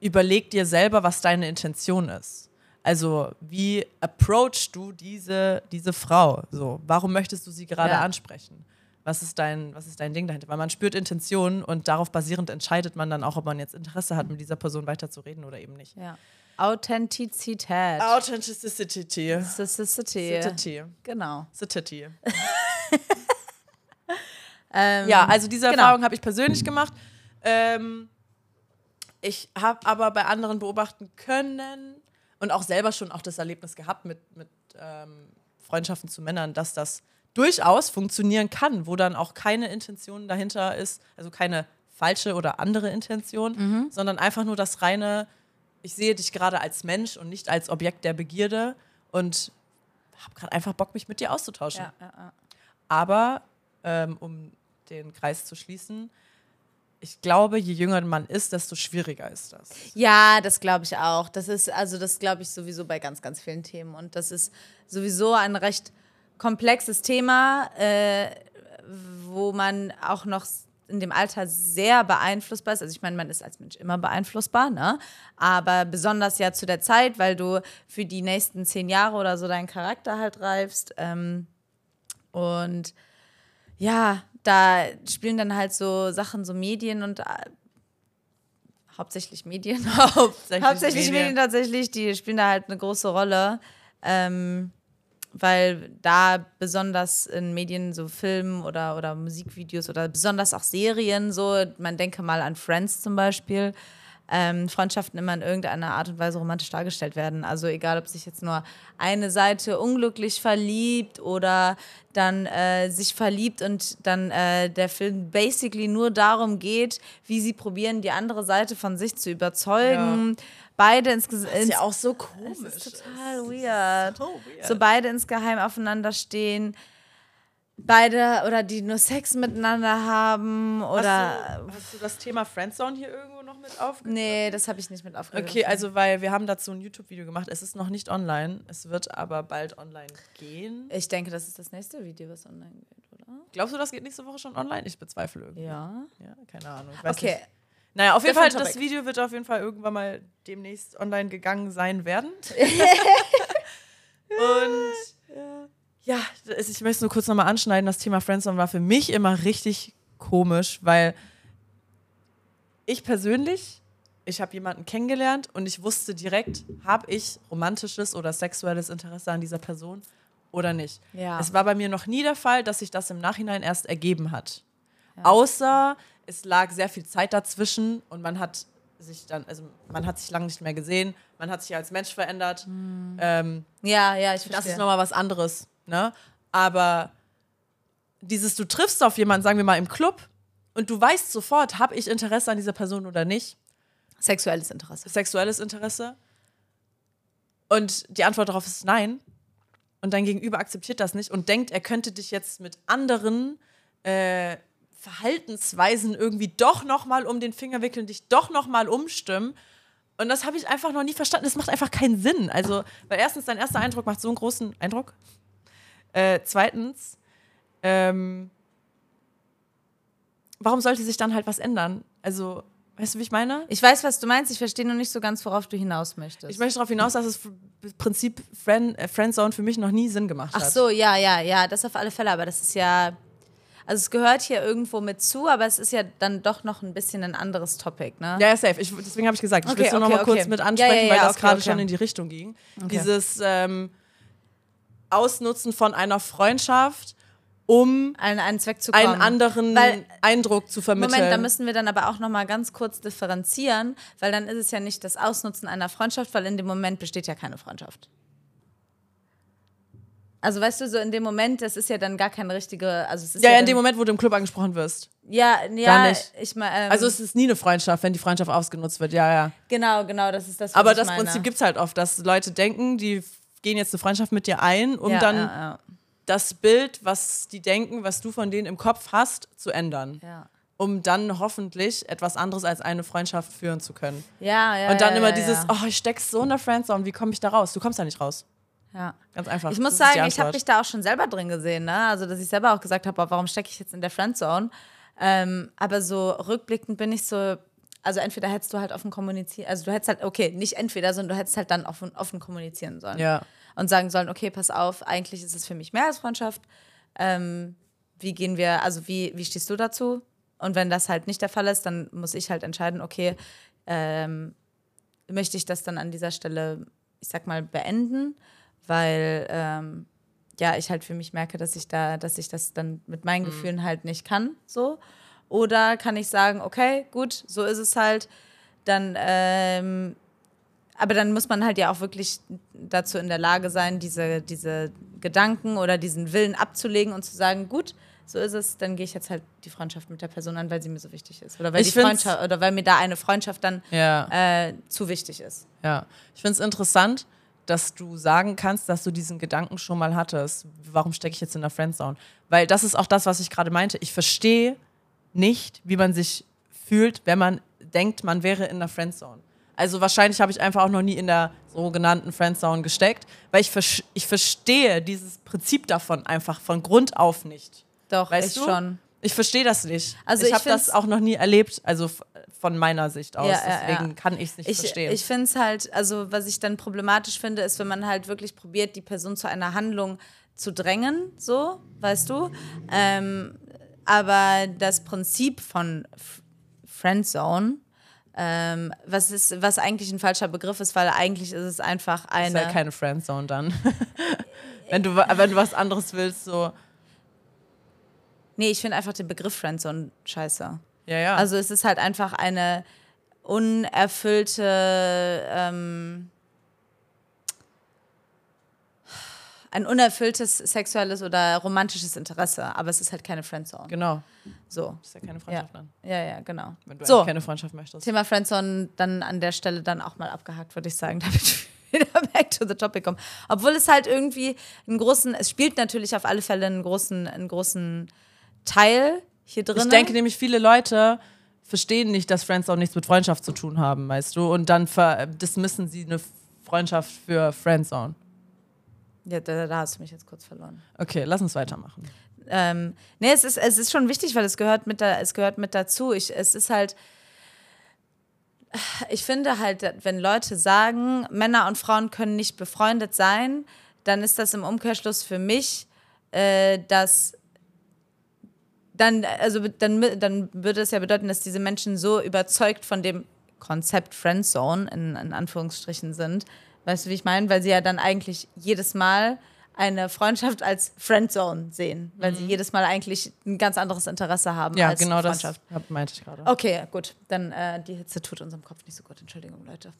überleg dir selber, was deine Intention ist. Also, wie approachst du diese, diese Frau? So, warum möchtest du sie gerade Ja. ansprechen? Was ist, dein, was ist dein Ding dahinter? Weil man spürt Intentionen und darauf basierend entscheidet man dann auch, ob man jetzt Interesse hat, mit dieser Person weiterzureden oder eben nicht. ja. Authentizität. Authenticity. Authenticity. City. Genau. City. Ähm, Ja, also diese genau. Erfahrung habe ich persönlich gemacht. Ähm, ich habe aber bei anderen beobachten können und auch selber schon auch das Erlebnis gehabt mit, mit ähm, Freundschaften zu Männern, dass das durchaus funktionieren kann, wo dann auch keine Intention dahinter ist, also keine falsche oder andere Intention, Mhm. sondern einfach nur das reine, ich sehe dich gerade als Mensch und nicht als Objekt der Begierde und habe gerade einfach Bock, mich mit dir auszutauschen. Ja, ja, ja. Aber ähm, um den Kreis zu schließen, ich glaube, je jünger man ist, desto schwieriger ist das. Ja, das glaube ich auch. Das ist, also das glaube ich sowieso bei ganz, ganz vielen Themen. Und das ist sowieso ein recht komplexes Thema, äh, wo man auch noch in dem Alter sehr beeinflussbar ist. Also ich meine, man ist als Mensch immer beeinflussbar, ne? Aber besonders ja zu der Zeit, weil du für die nächsten zehn Jahre oder so deinen Charakter halt reifst. Ähm, und ja, da spielen dann halt so Sachen, so Medien und äh, hauptsächlich Medien. Hauptsächlich, Hauptsächlich Medien. tatsächlich, die spielen da halt eine große Rolle. Ähm, weil da besonders in Medien so Filmen oder, oder Musikvideos oder besonders auch Serien so, man denke mal an Friends zum Beispiel, ähm, Freundschaften immer in irgendeiner Art und Weise romantisch dargestellt werden. Also egal, ob sich jetzt nur eine Seite unglücklich verliebt oder dann äh, sich verliebt und dann äh, der Film basically nur darum geht, wie sie probieren, die andere Seite von sich zu überzeugen. Beide insgesamt. ist ja auch so komisch. Das ist total weird. so weird. So beide insgeheim aufeinander stehen. Beide oder die nur Sex miteinander haben oder. hast, du, hast du das Thema Friendzone hier irgendwo noch mit aufgenommen? Nee, das habe ich nicht mit aufgegriffen. Okay, also weil wir haben dazu ein YouTube-Video gemacht. Es ist noch nicht online. Es wird aber bald online gehen. Ich denke, das ist das nächste Video, was online geht, oder? Glaubst du, das geht nächste Woche schon online? Ich bezweifle irgendwie. Ja. Ja, keine Ahnung. Okay. Nicht. Naja, auf jeden Fall, das. Video wird auf jeden Fall irgendwann mal demnächst online gegangen sein werden. Und ja, das- ich möchte es nur kurz nochmal anschneiden. Das Thema Friendzone war für mich immer richtig komisch, weil ich persönlich, ich habe jemanden kennengelernt und ich wusste direkt, habe ich romantisches oder sexuelles Interesse an dieser Person oder nicht. Ja. Es war bei mir noch nie der Fall, dass sich das im Nachhinein erst ergeben hat. Außer es lag sehr viel Zeit dazwischen und man hat sich dann, also man hat sich lange nicht mehr gesehen, man hat sich als Mensch verändert. Ähm, Ja, ja, ich das verstehe. ist nochmal was anderes, ne? Aber dieses, du triffst auf jemanden, sagen wir mal im Club, und du weißt sofort, habe ich Interesse an dieser Person oder nicht, Sexuelles Interesse. sexuelles Interesse. Und die Antwort darauf ist nein. Und dein Gegenüber akzeptiert das nicht und denkt, er könnte dich jetzt mit anderen äh, Verhaltensweisen irgendwie doch noch mal um den Finger wickeln, dich doch noch mal umstimmen. Und das habe ich einfach noch nie verstanden. Das macht einfach keinen Sinn. Also, weil erstens, dein erster Eindruck macht so einen großen Eindruck. Äh, zweitens, ähm, warum sollte sich dann halt was ändern? Also, weißt du, wie ich meine? Ich weiß, was du meinst. Ich verstehe nur nicht so ganz, worauf du hinaus möchtest. Ich möchte darauf hinaus, dass das Prinzip Friend, äh, Friendzone für mich noch nie Sinn gemacht hat. Ach so, ja, ja, ja, das auf alle Fälle. Aber das ist ja. Also, es gehört hier irgendwo mit zu, aber es ist ja dann doch noch ein bisschen ein anderes Topic, ne? Ja, ja, safe. Ich, deswegen habe ich gesagt, ich Okay, will es nur noch okay, mal kurz okay. mit Ja, ansprechen, ja, ja, weil das gerade schon in die Richtung ging. Dieses ähm, Ausnutzen von einer Freundschaft, um Einen, einen Zweck zu kommen. einen anderen Weil- Eindruck zu vermitteln. Moment, da müssen wir dann aber auch noch mal ganz kurz differenzieren, weil dann ist es ja nicht das Ausnutzen einer Freundschaft, weil in dem Moment besteht ja keine Freundschaft. Also weißt du, so in dem Moment, das ist ja dann gar keine richtige, also es ist ja, ja, in dem Moment, wo du im Club angesprochen wirst. ja, ja, nicht. ich meine, ähm, Also es ist nie eine Freundschaft, wenn die Freundschaft ausgenutzt wird. Ja, ja. genau, genau, das ist das. Aber das meine. Prinzip gibt es halt oft, dass Leute denken, die gehen jetzt eine Freundschaft mit dir ein, um ja, dann ja, ja, das Bild, was die denken, was du von denen im Kopf hast, zu ändern. ja. Um dann hoffentlich etwas anderes als eine Freundschaft führen zu können. Ja, ja, Und dann immer dieses, oh, ich steck so in der Friendzone, wie komme ich da raus? Du kommst da nicht raus. Ja. Ganz einfach. Ich muss Das sagen, ich habe mich da auch schon selber drin gesehen, ne? Also, dass ich selber auch gesagt habe, warum stecke ich jetzt in der Friendzone? Ähm, aber so rückblickend bin ich so, also entweder hättest du halt offen kommunizieren, also du hättest halt, okay, nicht entweder, sondern du hättest halt dann offen, offen kommunizieren sollen. Ja. Und sagen sollen, okay, pass auf, eigentlich ist es für mich mehr als Freundschaft. Ähm, wie gehen wir, also wie, wie stehst du dazu? Und wenn das halt nicht der Fall ist, dann muss ich halt entscheiden, okay, ähm, möchte ich das dann an dieser Stelle, ich sag mal, beenden, weil ähm, ja, ich halt für mich merke, dass ich da, dass ich das dann mit meinen Gefühlen halt nicht kann, so. Oder kann ich sagen, okay, gut, so ist es halt, dann, ähm, aber dann muss man halt ja auch wirklich dazu in der Lage sein, diese, diese Gedanken oder diesen Willen abzulegen und zu sagen, gut, so ist es, dann gehe ich jetzt halt die Freundschaft mit der Person an, weil sie mir so wichtig ist. Oder weil, Ich die Freundschaft, oder weil mir da eine Freundschaft dann Ja. äh, zu wichtig ist. Ja, ich finde es interessant, dass du sagen kannst, dass du diesen Gedanken schon mal hattest. Warum stecke ich jetzt in der Friendzone? Weil das ist auch das, was ich gerade meinte. Ich verstehe nicht, wie man sich fühlt, wenn man denkt, man wäre in der Friendzone. Also wahrscheinlich habe ich einfach auch noch nie in der sogenannten Friendzone gesteckt, weil ich, ich verstehe dieses Prinzip davon einfach von Grund auf nicht. Doch, Weißt ich du? schon. Ich verstehe das nicht. Also ich ich habe das auch noch nie erlebt, also von meiner Sicht aus. Ja, ja, Deswegen ja. kann ich es nicht Ich, verstehen. ich finde es halt, also was ich dann problematisch finde, ist, wenn man halt wirklich probiert, die Person zu einer Handlung zu drängen, so, weißt du. Ähm, aber das Prinzip von F- Friendzone, ähm, was, ist, was eigentlich ein falscher Begriff ist, weil eigentlich ist es einfach ist eine. ja keine Friendzone dann. wenn, du, wenn du was anderes willst, so. Nee, ich finde einfach den Begriff Friendzone scheiße. Ja, ja. Also es ist halt einfach eine unerfüllte, ähm, ein unerfülltes sexuelles oder romantisches Interesse, aber es ist halt keine Friendzone. genau. So. Ist ja keine Freundschaft Ja. dann. Ja, ja, genau. Wenn du So, keine Freundschaft möchtest. Thema Friendzone dann an der Stelle dann auch mal abgehakt, würde ich sagen, damit wir wieder back to the topic kommen. Obwohl es halt irgendwie einen großen, es spielt natürlich auf alle Fälle einen großen, einen großen Teil hier drin. Ich denke nämlich, viele Leute verstehen nicht, dass Friends auch nichts mit Freundschaft zu tun haben, weißt du? Und dann dismissen sie eine Freundschaft für Friendzone. Ja, da, da hast du mich jetzt kurz verloren. Okay, lass uns weitermachen. Ähm, nee, es ist, es ist schon wichtig, weil es gehört mit, da, es gehört mit dazu. Ich, es ist halt, ich finde halt, wenn Leute sagen, Männer und Frauen können nicht befreundet sein, dann ist das im Umkehrschluss für mich, äh, dass dann, also dann, dann würde es ja bedeuten, dass diese Menschen so überzeugt von dem Konzept Friendzone in, in Anführungsstrichen sind. Weißt du, wie ich meine? Weil sie ja dann eigentlich jedes Mal eine Freundschaft als Friendzone sehen, weil sie jedes Mal eigentlich ein ganz anderes Interesse haben Mhm. Ja, als genau das Freundschaft. hab, meinte ich gerade. Okay, gut. Dann äh, die Hitze tut unserem Kopf nicht so gut. Entschuldigung, Leute.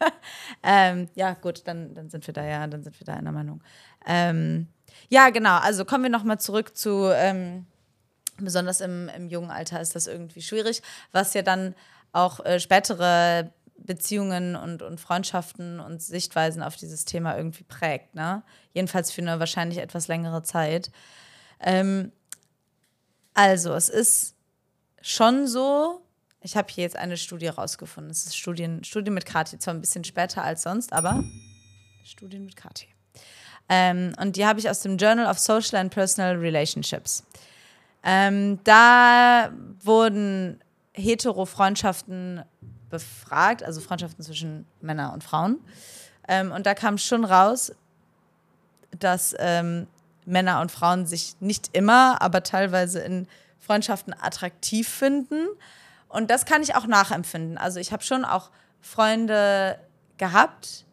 ähm, ja, gut, dann, dann sind wir da ja, dann sind wir da einer Meinung. Ähm, ja, genau. Also kommen wir noch mal zurück zu ähm, Besonders im, im jungen Alter ist das irgendwie schwierig, was ja dann auch äh, spätere Beziehungen und, und Freundschaften und Sichtweisen auf dieses Thema irgendwie prägt. Ne? Jedenfalls für eine wahrscheinlich etwas längere Zeit. Ähm, also, es ist schon so, ich habe hier jetzt eine Studie rausgefunden. Es ist Studien, Studien mit Kati, zwar ein bisschen später als sonst, aber Studien mit Kati. Ähm, und die habe ich aus dem Journal of Social and Personal Relationships. Ähm, da wurden hetero-Freundschaften befragt, also Freundschaften zwischen Männern und Frauen. Ähm, und da kam schon raus, dass ähm, Männer und Frauen sich nicht immer, aber teilweise in Freundschaften attraktiv finden. Und das kann ich auch nachempfinden. Also ich habe schon auch Freunde gehabt,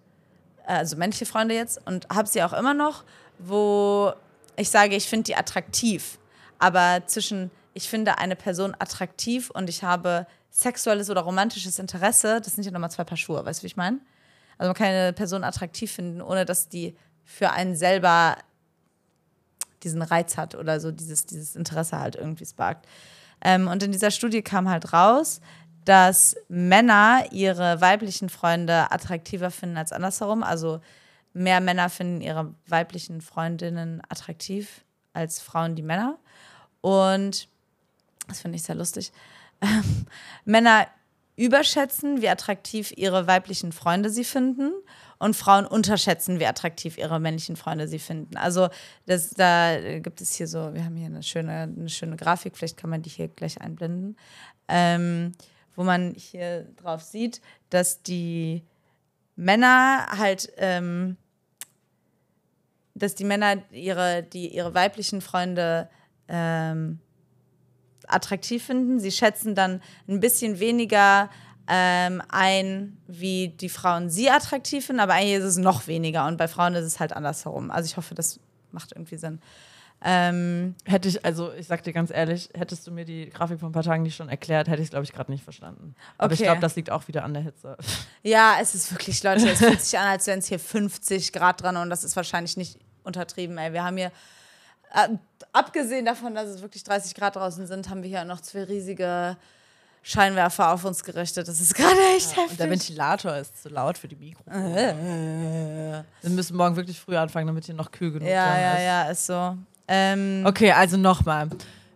also männliche Freunde jetzt, und habe sie auch immer noch, wo ich sage, ich finde die attraktiv. Aber zwischen, ich finde eine Person attraktiv und ich habe sexuelles oder romantisches Interesse, das sind ja nochmal zwei Paar Schuhe, weißt du, wie ich meine? Also man kann eine Person attraktiv finden, ohne dass die für einen selber diesen Reiz hat oder so dieses, dieses Interesse halt irgendwie sparkt. Ähm, und in dieser Studie kam halt raus, dass Männer ihre weiblichen Freunde attraktiver finden als andersherum. Also mehr Männer finden ihre weiblichen Freundinnen attraktiv als Frauen die Männer. Und das finde ich sehr lustig. Ähm, Männer überschätzen, wie attraktiv ihre weiblichen Freunde sie finden und Frauen unterschätzen, wie attraktiv ihre männlichen Freunde sie finden. Also das, da gibt es hier so, wir haben hier eine schöne, eine schöne Grafik, vielleicht kann man die hier gleich einblenden, ähm, wo man hier drauf sieht, dass die Männer halt, ähm, dass die Männer ihre, die, ihre weiblichen Freunde ähm, attraktiv finden. Sie schätzen dann ein bisschen weniger ähm, ein, wie die Frauen sie attraktiv finden, aber eigentlich ist es noch weniger und bei Frauen ist es halt andersherum. Also ich hoffe, das macht irgendwie Sinn. Ähm, Hätte ich, also ich sag dir ganz ehrlich, hättest du mir die Grafik vor ein paar Tagen nicht schon erklärt, hätte ich es, glaube ich, gerade nicht verstanden. Aber ich Okay. glaube, das liegt auch wieder an der Hitze. ja, es ist wirklich, Leute, es fühlt sich an, als wären es hier 50 Grad dran und das ist wahrscheinlich nicht untertrieben, ey. Wir haben hier, äh, abgesehen davon, dass es wirklich 30 Grad draußen sind, haben wir hier noch zwei riesige Scheinwerfer auf uns gerichtet. Das ist gerade echt Und der heftig. Ventilator ist zu laut für die Mikrofone. Wir müssen morgen wirklich früh anfangen, damit hier noch kühl genug Ja, ja, ist. ja, ist so. Ähm, Okay, also nochmal.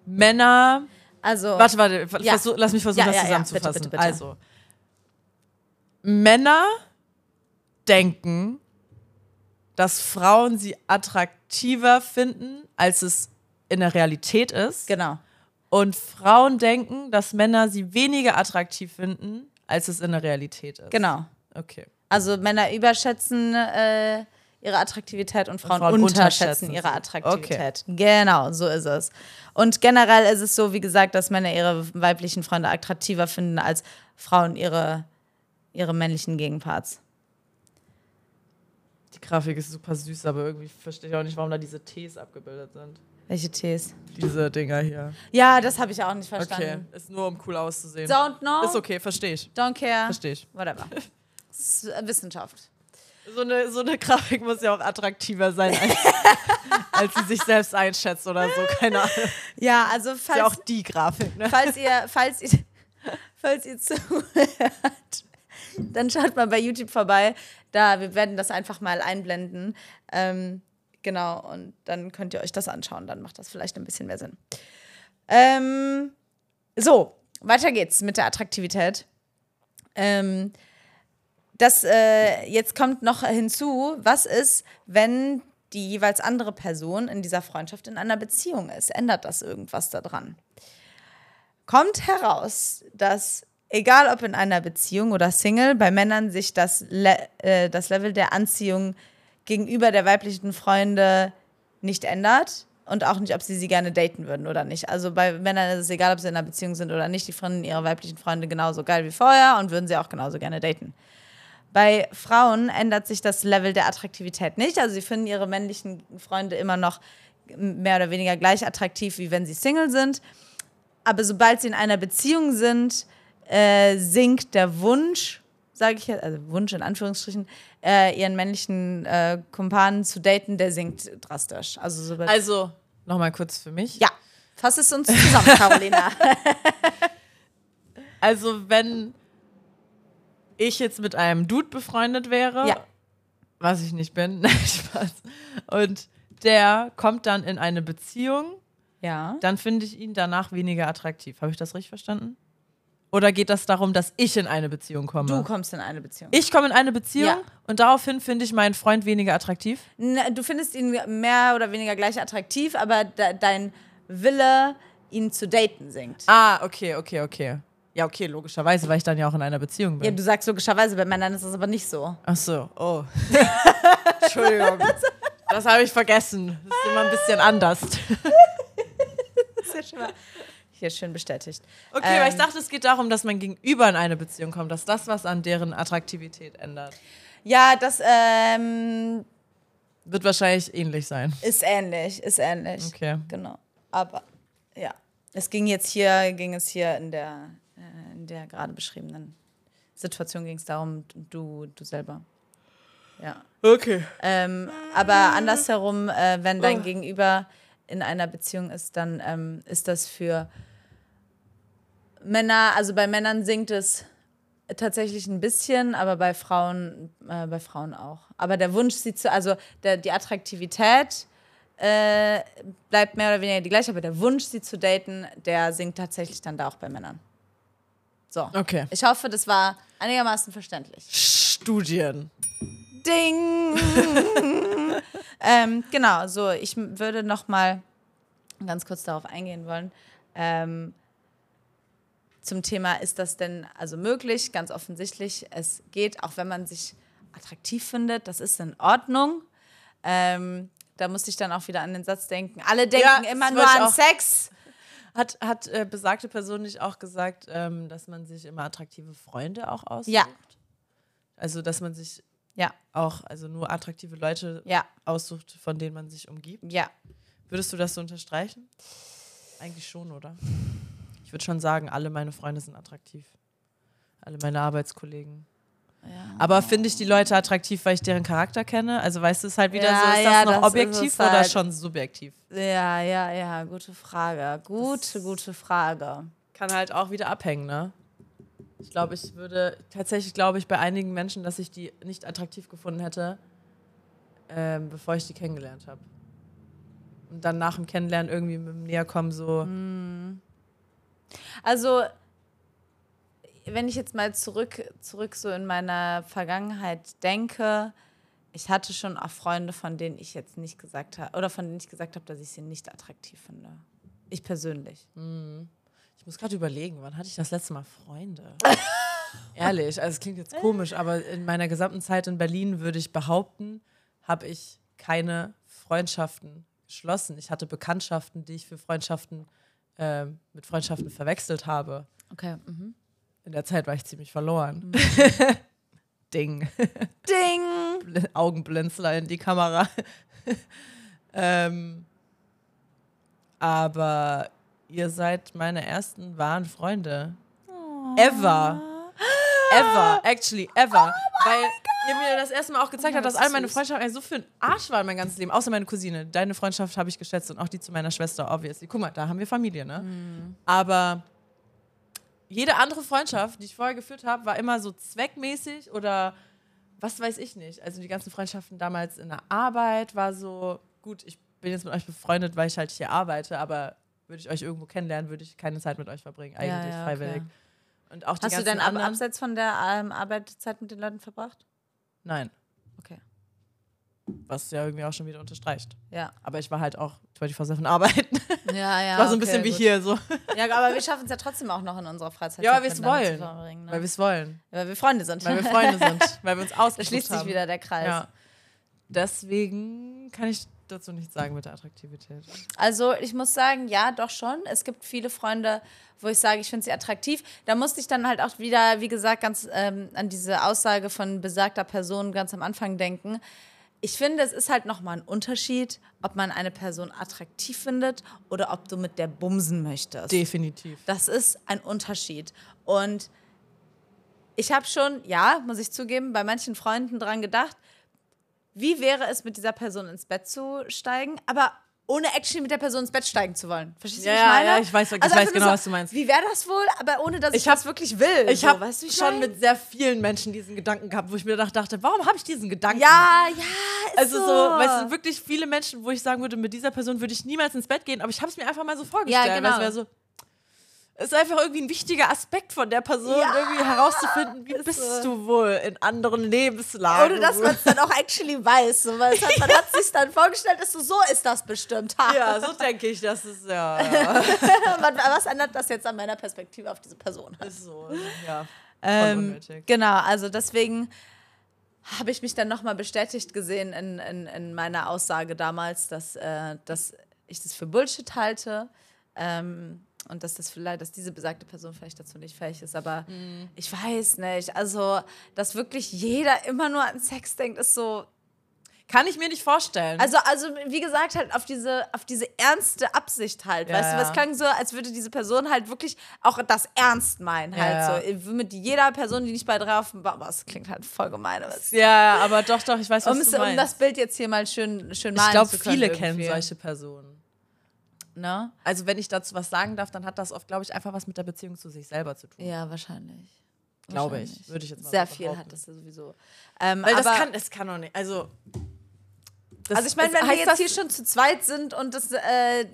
Männer. Also, Warte, warte, Ja. versuch, lass mich versuchen, Ja, das ja, ja, zusammenzufassen. bitte, bitte, bitte. Also, Männer denken, dass Frauen sie attraktiver finden, als es in der Realität ist. genau. Und Frauen denken, dass Männer sie weniger attraktiv finden, als es in der Realität ist. Genau. Okay. Also Männer überschätzen äh, ihre Attraktivität und Frauen, Frauen unterschätzen unterschätzen ihre. Attraktivität. Genau, so ist es. Und generell ist es so, wie gesagt, dass Männer ihre weiblichen Freunde attraktiver finden als Frauen ihre, ihre männlichen Gegenparts. Die Grafik ist super süß, aber irgendwie verstehe ich auch nicht, warum da diese Ts abgebildet sind. Welche Tees? Diese Dinger hier. Ja, das habe ich auch nicht Okay, verstanden. ist nur um cool auszusehen. Don't know, Ist okay, verstehe ich. don't care, Verstehe ich. whatever. Ist äh, Wissenschaft. So eine, so eine Grafik muss ja auch attraktiver sein, als, als sie sich selbst einschätzt oder so. Keine Ahnung. Ist Ja, also falls, ja auch die Grafik, ne? falls ihr, falls ihr, falls ihr zuhört, dann schaut mal bei YouTube vorbei. Da, wir werden das einfach mal einblenden. Ähm, genau, und dann könnt ihr euch das anschauen. Dann macht das vielleicht ein bisschen mehr Sinn. Ähm, so, weiter geht's mit der Attraktivität. Ähm, das äh, jetzt kommt noch hinzu, was ist, wenn die jeweils andere Person in dieser Freundschaft in einer Beziehung ist? Ändert das irgendwas daran? Kommt heraus, dass egal ob in einer Beziehung oder Single, bei Männern sich das, Le äh, das Level der Anziehung gegenüber der weiblichen Freunde nicht ändert und auch nicht, ob sie sie gerne daten würden oder nicht. Also bei Männern ist es egal, ob sie in einer Beziehung sind oder nicht, die finden ihre weiblichen Freunde genauso geil wie vorher und würden sie auch genauso gerne daten. Bei Frauen ändert sich das Level der Attraktivität nicht. Also sie finden ihre männlichen Freunde immer noch mehr oder weniger gleich attraktiv, wie wenn sie Single sind. Aber sobald sie in einer Beziehung sind, äh, sinkt der Wunsch, sage ich jetzt, also Wunsch in Anführungsstrichen, äh, ihren männlichen äh, Kumpanen zu daten, der sinkt drastisch. Also sobald Also, nochmal kurz für mich. ja, Fass es uns zusammen, Carolina. Also, wenn ich jetzt mit einem Dude befreundet wäre, Ja. was ich nicht bin, nein, Spaß, und der kommt dann in eine Beziehung, ja. dann finde ich ihn danach weniger attraktiv. Habe ich das richtig verstanden? Oder geht das darum, dass ich in eine Beziehung komme? Du kommst in eine Beziehung. ich komme in eine Beziehung Ja. und daraufhin finde ich meinen Freund weniger attraktiv. Na, Du findest ihn mehr oder weniger gleich attraktiv, aber de dein Wille, ihn zu daten, sinkt. Ah, okay, okay, okay. Ja, okay, logischerweise, weil ich dann ja auch in einer Beziehung bin. Ja, du sagst logischerweise, bei Männern ist das aber nicht so. Ach so, oh. Entschuldigung. Das habe ich vergessen. Das ist immer ein bisschen anders. Das ist ja schon mal hier schön bestätigt. Okay, weil ich Ähm, dachte, es geht darum, dass man gegenüber in eine Beziehung kommt, dass das was an deren Attraktivität ändert. Ja, das ähm, Wird wahrscheinlich ähnlich sein. ist ähnlich, ist ähnlich. Okay. Genau. Aber ja, es ging jetzt hier, ging es hier in der, äh, in der gerade beschriebenen Situation ging es darum, du, du selber. Ja. Okay. Ähm, aber andersherum, äh, wenn dein Gegenüber in einer Beziehung ist, dann ähm, ist das für Männer, also bei Männern sinkt es tatsächlich ein bisschen, aber bei Frauen, äh, bei Frauen auch. Aber der Wunsch, sie zu, also der, die Attraktivität äh, bleibt mehr oder weniger die gleiche, aber der Wunsch, sie zu daten, der sinkt tatsächlich dann da auch bei Männern. So. Okay. Ich hoffe, das war einigermaßen verständlich. Studien. Ding! ähm, genau, so, ich würde noch mal ganz kurz darauf eingehen wollen. Ähm, zum Thema, ist das denn also möglich? Ganz offensichtlich, es geht, auch wenn man sich attraktiv findet, das ist in Ordnung. Ähm, da musste ich dann auch wieder an den Satz denken. Alle denken das immer nur an. Sex. Hat, hat äh, besagte Person nicht auch gesagt, ähm, dass man sich immer attraktive Freunde auch aussucht? Ja. Also, dass man sich Ja, auch, also nur attraktive Leute ja, aussucht, von denen man sich umgibt. ja. Würdest du das so unterstreichen? Eigentlich schon, oder? Ich würde schon sagen, alle meine Freunde sind attraktiv. Alle meine Arbeitskollegen. Aber finde ich die Leute attraktiv, weil ich deren Charakter kenne? Also weißt du, es halt wieder Ja, so, ist ja, das noch das objektiv es oder halt. schon subjektiv? Ja, ja, ja, gute Frage. Gute, gute Frage. Kann halt auch wieder abhängen, ne? Ich glaube, ich würde, tatsächlich glaube ich bei einigen Menschen, dass ich die nicht attraktiv gefunden hätte, ähm, bevor ich die kennengelernt habe. Und dann nach dem Kennenlernen irgendwie mit dem Näherkommen so, Also, wenn ich jetzt mal zurück, zurück so in meiner Vergangenheit denke, ich hatte schon auch Freunde, von denen ich jetzt nicht gesagt habe, oder von denen ich gesagt habe, dass ich sie nicht attraktiv finde. Ich persönlich. Ich muss gerade überlegen, wann hatte ich das letzte Mal Freunde? Ehrlich, also es klingt jetzt komisch, aber in meiner gesamten Zeit in Berlin würde ich behaupten, habe ich keine Freundschaften geschlossen. Ich hatte Bekanntschaften, die ich für Freundschaften ähm, mit Freundschaften verwechselt habe. Okay. Mhm. In der Zeit war ich ziemlich verloren. Ding. Ding! Bl- Augenblinzler in die Kamera. ähm, aber ihr seid meine ersten wahren Freunde. Ever. Ever. Actually, ever. Weil ihr mir das erste Mal auch gezeigt habt, dass das all meine. Freundschaften so für ein Arsch waren mein ganzes Leben. Außer meine Cousine. Deine Freundschaft habe ich geschätzt und auch die zu meiner Schwester, obviously. Guck mal, da haben wir Familie, ne? Aber jede andere Freundschaft, die ich vorher geführt habe, war immer so zweckmäßig oder was weiß ich nicht. Also die ganzen Freundschaften damals in der Arbeit war so, gut, ich bin jetzt mit euch befreundet, weil ich halt hier arbeite, aber würde ich euch irgendwo kennenlernen, würde ich keine Zeit mit euch verbringen, eigentlich ja, freiwillig. okay. Und auch die Hast du denn ab, abseits von der ähm, Arbeitszeit mit den Leuten verbracht? Nein, Okay. was ja irgendwie auch schon wieder unterstreicht. Ja. Aber ich war halt auch 24-7 arbeiten. Ja, ja. war so ein okay, bisschen wie gut. hier so. Ja, aber wir schaffen es ja trotzdem auch noch in unserer Freizeit. Ja, weil wir es wollen. ne? Weil wir es wollen. weil wir Freunde sind. Weil wir Freunde sind. weil wir uns da ausgesucht schließt sich haben. wieder der Kreis. Ja. Deswegen kann ich dazu nichts sagen mit der Attraktivität. Also ich muss sagen, ja, doch schon. Es gibt viele Freunde, wo ich sage, ich finde sie attraktiv. Da musste ich dann halt auch wieder, wie gesagt, ganz ähm, an diese Aussage von besagter Person ganz am Anfang denken. Ich finde, es ist halt nochmal ein Unterschied, ob man eine Person attraktiv findet oder ob du mit der bumsen möchtest. Definitiv. Das ist ein Unterschied. Und ich habe schon, ja, muss ich zugeben, bei manchen Freunden dran gedacht, wie wäre es mit dieser Person ins Bett zu steigen, aber ohne actually mit der Person ins Bett steigen zu wollen. Verstehst du, Ja, was ich ja, meine? ja, ich weiß- ich Also weiß genau, was du meinst. Wie wäre das wohl, aber ohne dass ich, Ich hab- das wirklich will. Ich so, habe weißt du, schon mit sehr vielen Menschen diesen Gedanken gehabt, wo ich mir gedacht dachte, warum habe ich diesen Gedanken? Ja, ja, ist Also so. so, weißt du, wirklich viele Menschen, wo ich sagen würde, mit dieser Person würde ich niemals ins Bett gehen, aber ich habe es mir einfach mal so vorgestellt. Ja, weil genau. Es wäre so, ist einfach irgendwie ein wichtiger Aspekt von der Person, Ja, irgendwie herauszufinden, wie ist bist so. du wohl in anderen Lebenslagen. Ohne dass man es dann auch actually weiß. So, weil hat, man hat sich dann vorgestellt, ist so, so ist das bestimmt. Ja, so denke ich, das ist ja, ja Was ändert das jetzt an meiner Perspektive auf diese Person? ist so, ja. Ähm, genau, also deswegen habe ich mich dann nochmal bestätigt gesehen in, in, in meiner Aussage damals, dass, äh, dass ich das für Bullshit halte. Ähm, und dass das vielleicht, dass diese besagte Person vielleicht dazu nicht fähig ist, aber Mhm. ich weiß nicht. Also, dass wirklich jeder immer nur an Sex denkt, ist so. Kann ich mir nicht vorstellen. Also, also wie gesagt, halt auf diese, auf diese ernste Absicht halt. Ja, weißt du, ja. was klang so, als würde diese Person halt wirklich auch das ernst meinen. Halt Ja, so. Mit jeder Person, die nicht bei drauf. Es klingt halt voll gemein. Aber es, ja, aber doch, doch, ich weiß, was um, du es, meinst. um das Bild jetzt hier mal schön, schön malen ich glaube, viele irgendwie. kennen solche Personen. Ne? Also, wenn ich dazu was sagen darf, dann hat das oft, glaube ich, einfach was mit der Beziehung zu sich selber zu tun. Ja, wahrscheinlich. Glaube ich. Würde ich jetzt mal Sehr viel behaupten. hat das ja sowieso. Ähm, Weil aber, das kann, das kann doch nicht. Also, das, also ich meine, das wenn wir jetzt das, hier schon zu zweit sind und das, äh,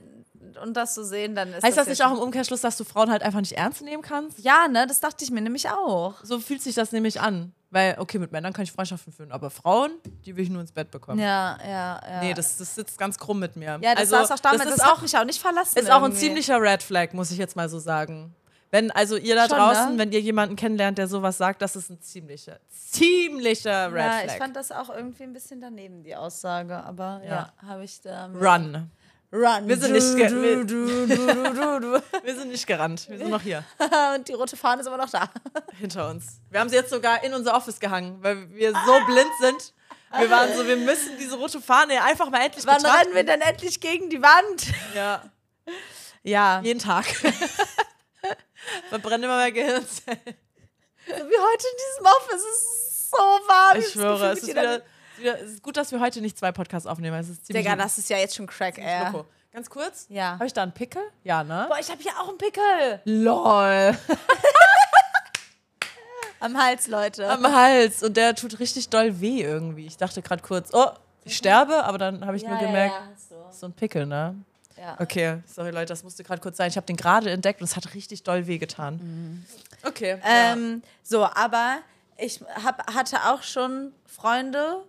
und das so sehen, dann ist Heißt das ja nicht auch im Umkehrschluss, dass du Frauen halt einfach nicht ernst nehmen kannst? Ja, ne, das dachte ich mir nämlich auch. So fühlt sich das nämlich an. Weil, okay, mit Männern kann ich Freundschaften führen, aber Frauen, die will ich nur ins Bett bekommen. Ja, ja, ja. Nee, das, das sitzt ganz krumm mit mir. ja, das also, saß auch damals, das ist auch, mich auch nicht verlassen. ist auch ein irgendwie. ziemlicher Red Flag, muss ich jetzt mal so sagen. Wenn, also ihr da Schon, draußen, ne? wenn ihr jemanden kennenlernt, der sowas sagt, das ist ein ziemlicher, ziemlicher Red Ja, Flag. ich fand das auch irgendwie ein bisschen daneben, die Aussage, aber ja, Ja. habe ich da. Run. Run. Wir sind nicht ge- du, wir- du, du, sind nicht gerannt, wir sind noch hier, Und die rote Fahne ist immer noch da. hinter uns. Wir haben sie jetzt sogar in unser Office gehangen, weil wir so blind sind. Wir waren so, wir müssen diese rote Fahne einfach mal endlich Wann betrachten. rennen wir denn endlich gegen die Wand? Ja, Ja. jeden Tag. Verbrennen immer mehr Gehirnzellen. Wie heute in diesem Office. Es ist so warm. Ich schwöre, es ist wieder, es ist gut, dass wir heute nicht zwei Podcasts aufnehmen. Es ist ziemlich Digga, das ist ja jetzt schon Crack, ey. loco. Ganz kurz. Ja. Habe ich da einen Pickel? Ja, ne? Boah, ich habe hier auch einen Pickel. LOL. Am Hals, Leute. Am Hals. Und der tut richtig doll weh irgendwie. Ich dachte gerade kurz, oh, ich sterbe, aber dann habe ich nur gemerkt, so. so ein Pickel, ne? Ja. Okay, sorry Leute, das musste gerade kurz sein. Ich habe den gerade entdeckt und es hat richtig doll weh getan. Okay. Ähm, so, aber ich hab, hatte auch schon Freunde,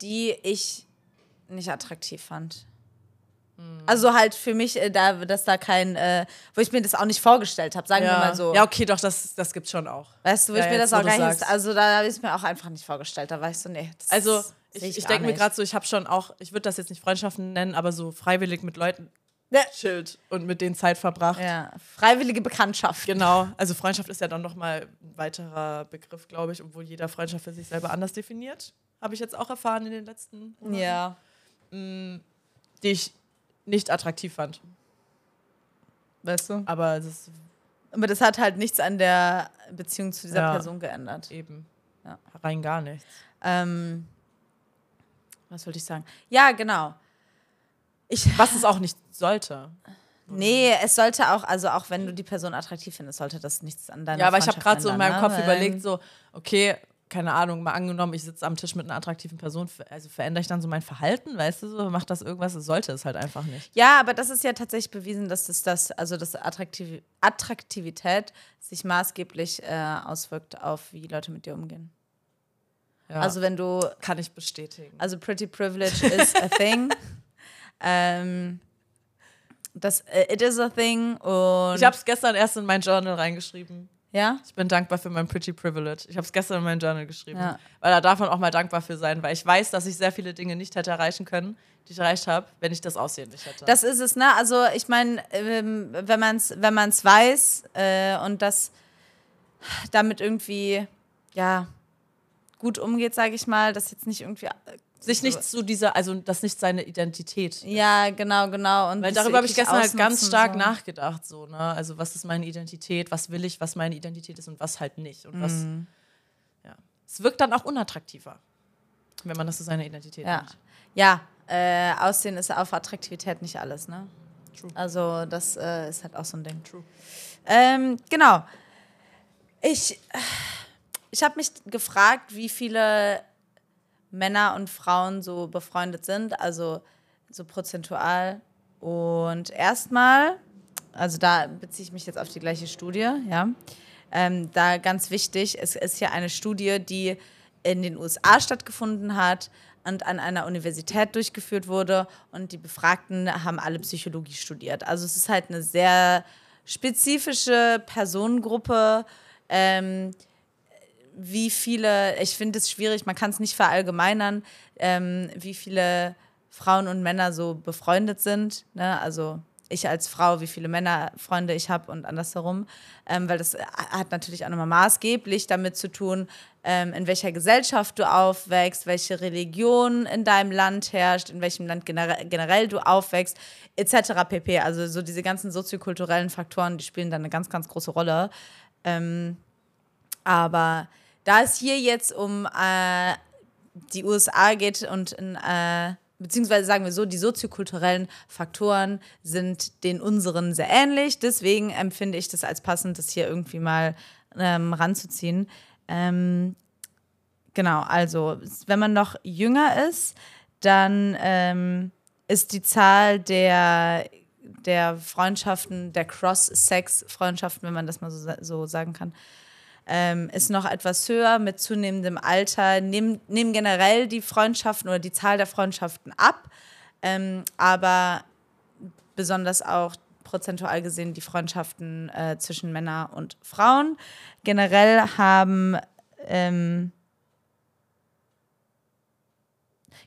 die ich nicht attraktiv fand. Also halt für mich, äh, da, dass da kein, äh, wo ich mir das auch nicht vorgestellt habe, sagen wir ja. mal so. ja, okay, doch, das, das gibt's schon auch. weißt du, wo Ja, ich mir das auch gar nicht, also da habe ich es mir auch einfach nicht vorgestellt. Da war ich so, nee. Also, ich, ich gar denke mir gerade so, ich habe schon auch, ich würde das jetzt nicht Freundschaften nennen, aber so freiwillig mit Leuten Ja. chillt und mit denen Zeit verbracht. Ja, freiwillige Bekanntschaft. Genau, also Freundschaft ist ja dann nochmal ein weiterer Begriff, glaube ich, obwohl jeder Freundschaft für sich selber anders definiert. Habe ich jetzt auch erfahren in den letzten Monaten, Ja. die ich nicht attraktiv fand. Weißt du? Aber es ist Aber das hat halt nichts an der Beziehung zu dieser Ja. Person geändert. eben Ja. rein gar nichts. Ähm, was wollte ich sagen? Ja, genau. Ich, Was es auch nicht sollte. nee, es sollte auch, also auch wenn du die Person attraktiv findest, sollte das nichts an deiner Ja, aber ich habe gerade so in meinem ändern, Kopf ne? überlegt, so, okay, keine Ahnung, mal angenommen, ich sitze am Tisch mit einer attraktiven Person, also verändere ich dann so mein Verhalten, weißt du, so, macht das irgendwas, es sollte es halt einfach nicht. Ja, aber das ist ja tatsächlich bewiesen, dass das, das also das Attraktiv Attraktivität sich maßgeblich äh, auswirkt auf, wie Leute mit dir umgehen. Ja, Also wenn du kann ich bestätigen. Also Pretty Privilege is a thing. ähm, das, äh, it is a thing und ich habe es gestern erst in mein Journal reingeschrieben. Ja, Ich bin dankbar für mein Pretty Privilege. Ich habe es gestern in mein Journal geschrieben. Ja. Weil da darf man auch mal dankbar für sein, weil ich weiß, dass ich sehr viele Dinge nicht hätte erreichen können, die ich erreicht habe, wenn ich das Aussehen nicht hätte. das ist es, ne? Also ich meine, ähm, wenn man es wenn man's weiß äh, und das damit irgendwie, ja, gut umgeht, sage ich mal, das jetzt nicht irgendwie. Sich nicht zu dieser, also das nicht seine Identität. Ja, genau, genau. Und Weil darüber habe ich gestern halt ganz stark so. nachgedacht, so, ne? Also, was ist meine Identität, was will ich, was meine Identität ist und was halt nicht. Und was. Ja. Es wirkt dann auch unattraktiver, wenn man das zu seiner Identität Ja. nimmt. ja, äh, Aussehen ist auf Attraktivität nicht alles, ne? True. Also das äh, ist halt auch so ein Ding. True. Ähm, genau. Ich, ich habe mich gefragt, wie viele Männer und Frauen so befreundet sind, also so prozentual. Und erstmal, also da beziehe ich mich jetzt auf die gleiche Studie, ja. Ähm, da ganz wichtig, es ist ja eine Studie, die in den USA stattgefunden hat und an einer Universität durchgeführt wurde und die Befragten haben alle Psychologie studiert. Also es ist halt eine sehr spezifische Personengruppe. Ähm, wie viele, ich finde es schwierig, man kann es nicht verallgemeinern, ähm, wie viele Frauen und Männer so befreundet sind. Ne? Also ich als Frau, wie viele Männerfreunde ich habe und andersherum, ähm, weil das hat natürlich auch nochmal maßgeblich damit zu tun, ähm, in welcher Gesellschaft du aufwächst, welche Religion in deinem Land herrscht, in welchem Land generell, generell du aufwächst, etc. pp. Also so diese ganzen soziokulturellen Faktoren, die spielen da eine ganz, ganz große Rolle. Ähm, aber da es hier jetzt um äh, die USA geht und in äh, beziehungsweise sagen wir so, die soziokulturellen Faktoren sind den unseren sehr ähnlich. Deswegen empfinde ich das als passend, das hier irgendwie mal ähm, ranzuziehen. Ähm, genau, also wenn man noch jünger ist, dann ähm, ist die Zahl der, der Freundschaften, der Cross-Sex-Freundschaften, wenn man das mal so, so sagen kann, ähm, ist noch etwas höher mit zunehmendem Alter, nehmen, nehmen generell die Freundschaften oder die Zahl der Freundschaften ab, ähm, aber besonders auch prozentual gesehen die Freundschaften äh, zwischen Männern und Frauen. Generell haben ähm,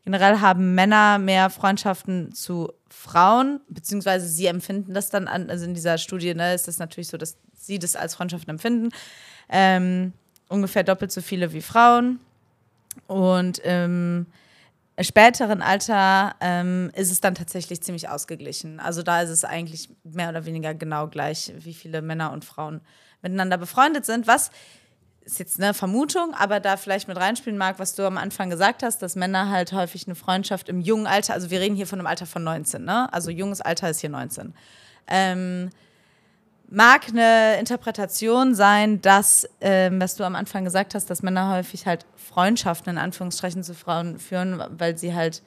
generell haben Männer mehr Freundschaften zu Frauen, beziehungsweise sie empfinden das dann an, also in dieser Studie ne, ist das natürlich so, dass sie das als Freundschaften empfinden. Ähm, ungefähr doppelt so viele wie Frauen. Und im späteren Alter ähm, ist es dann tatsächlich ziemlich ausgeglichen. Also da ist es eigentlich mehr oder weniger genau gleich, wie viele Männer und Frauen miteinander befreundet sind, was ist jetzt eine Vermutung, aber da vielleicht mit reinspielen mag, was du am Anfang gesagt hast, dass Männer halt häufig eine Freundschaft im jungen Alter, also wir reden hier von einem Alter von 19, ne? Also junges Alter ist hier 19. Ähm, mag eine Interpretation sein, dass, ähm, was du am Anfang gesagt hast, dass Männer häufig halt Freundschaften in Anführungsstrichen zu Frauen führen, weil sie halt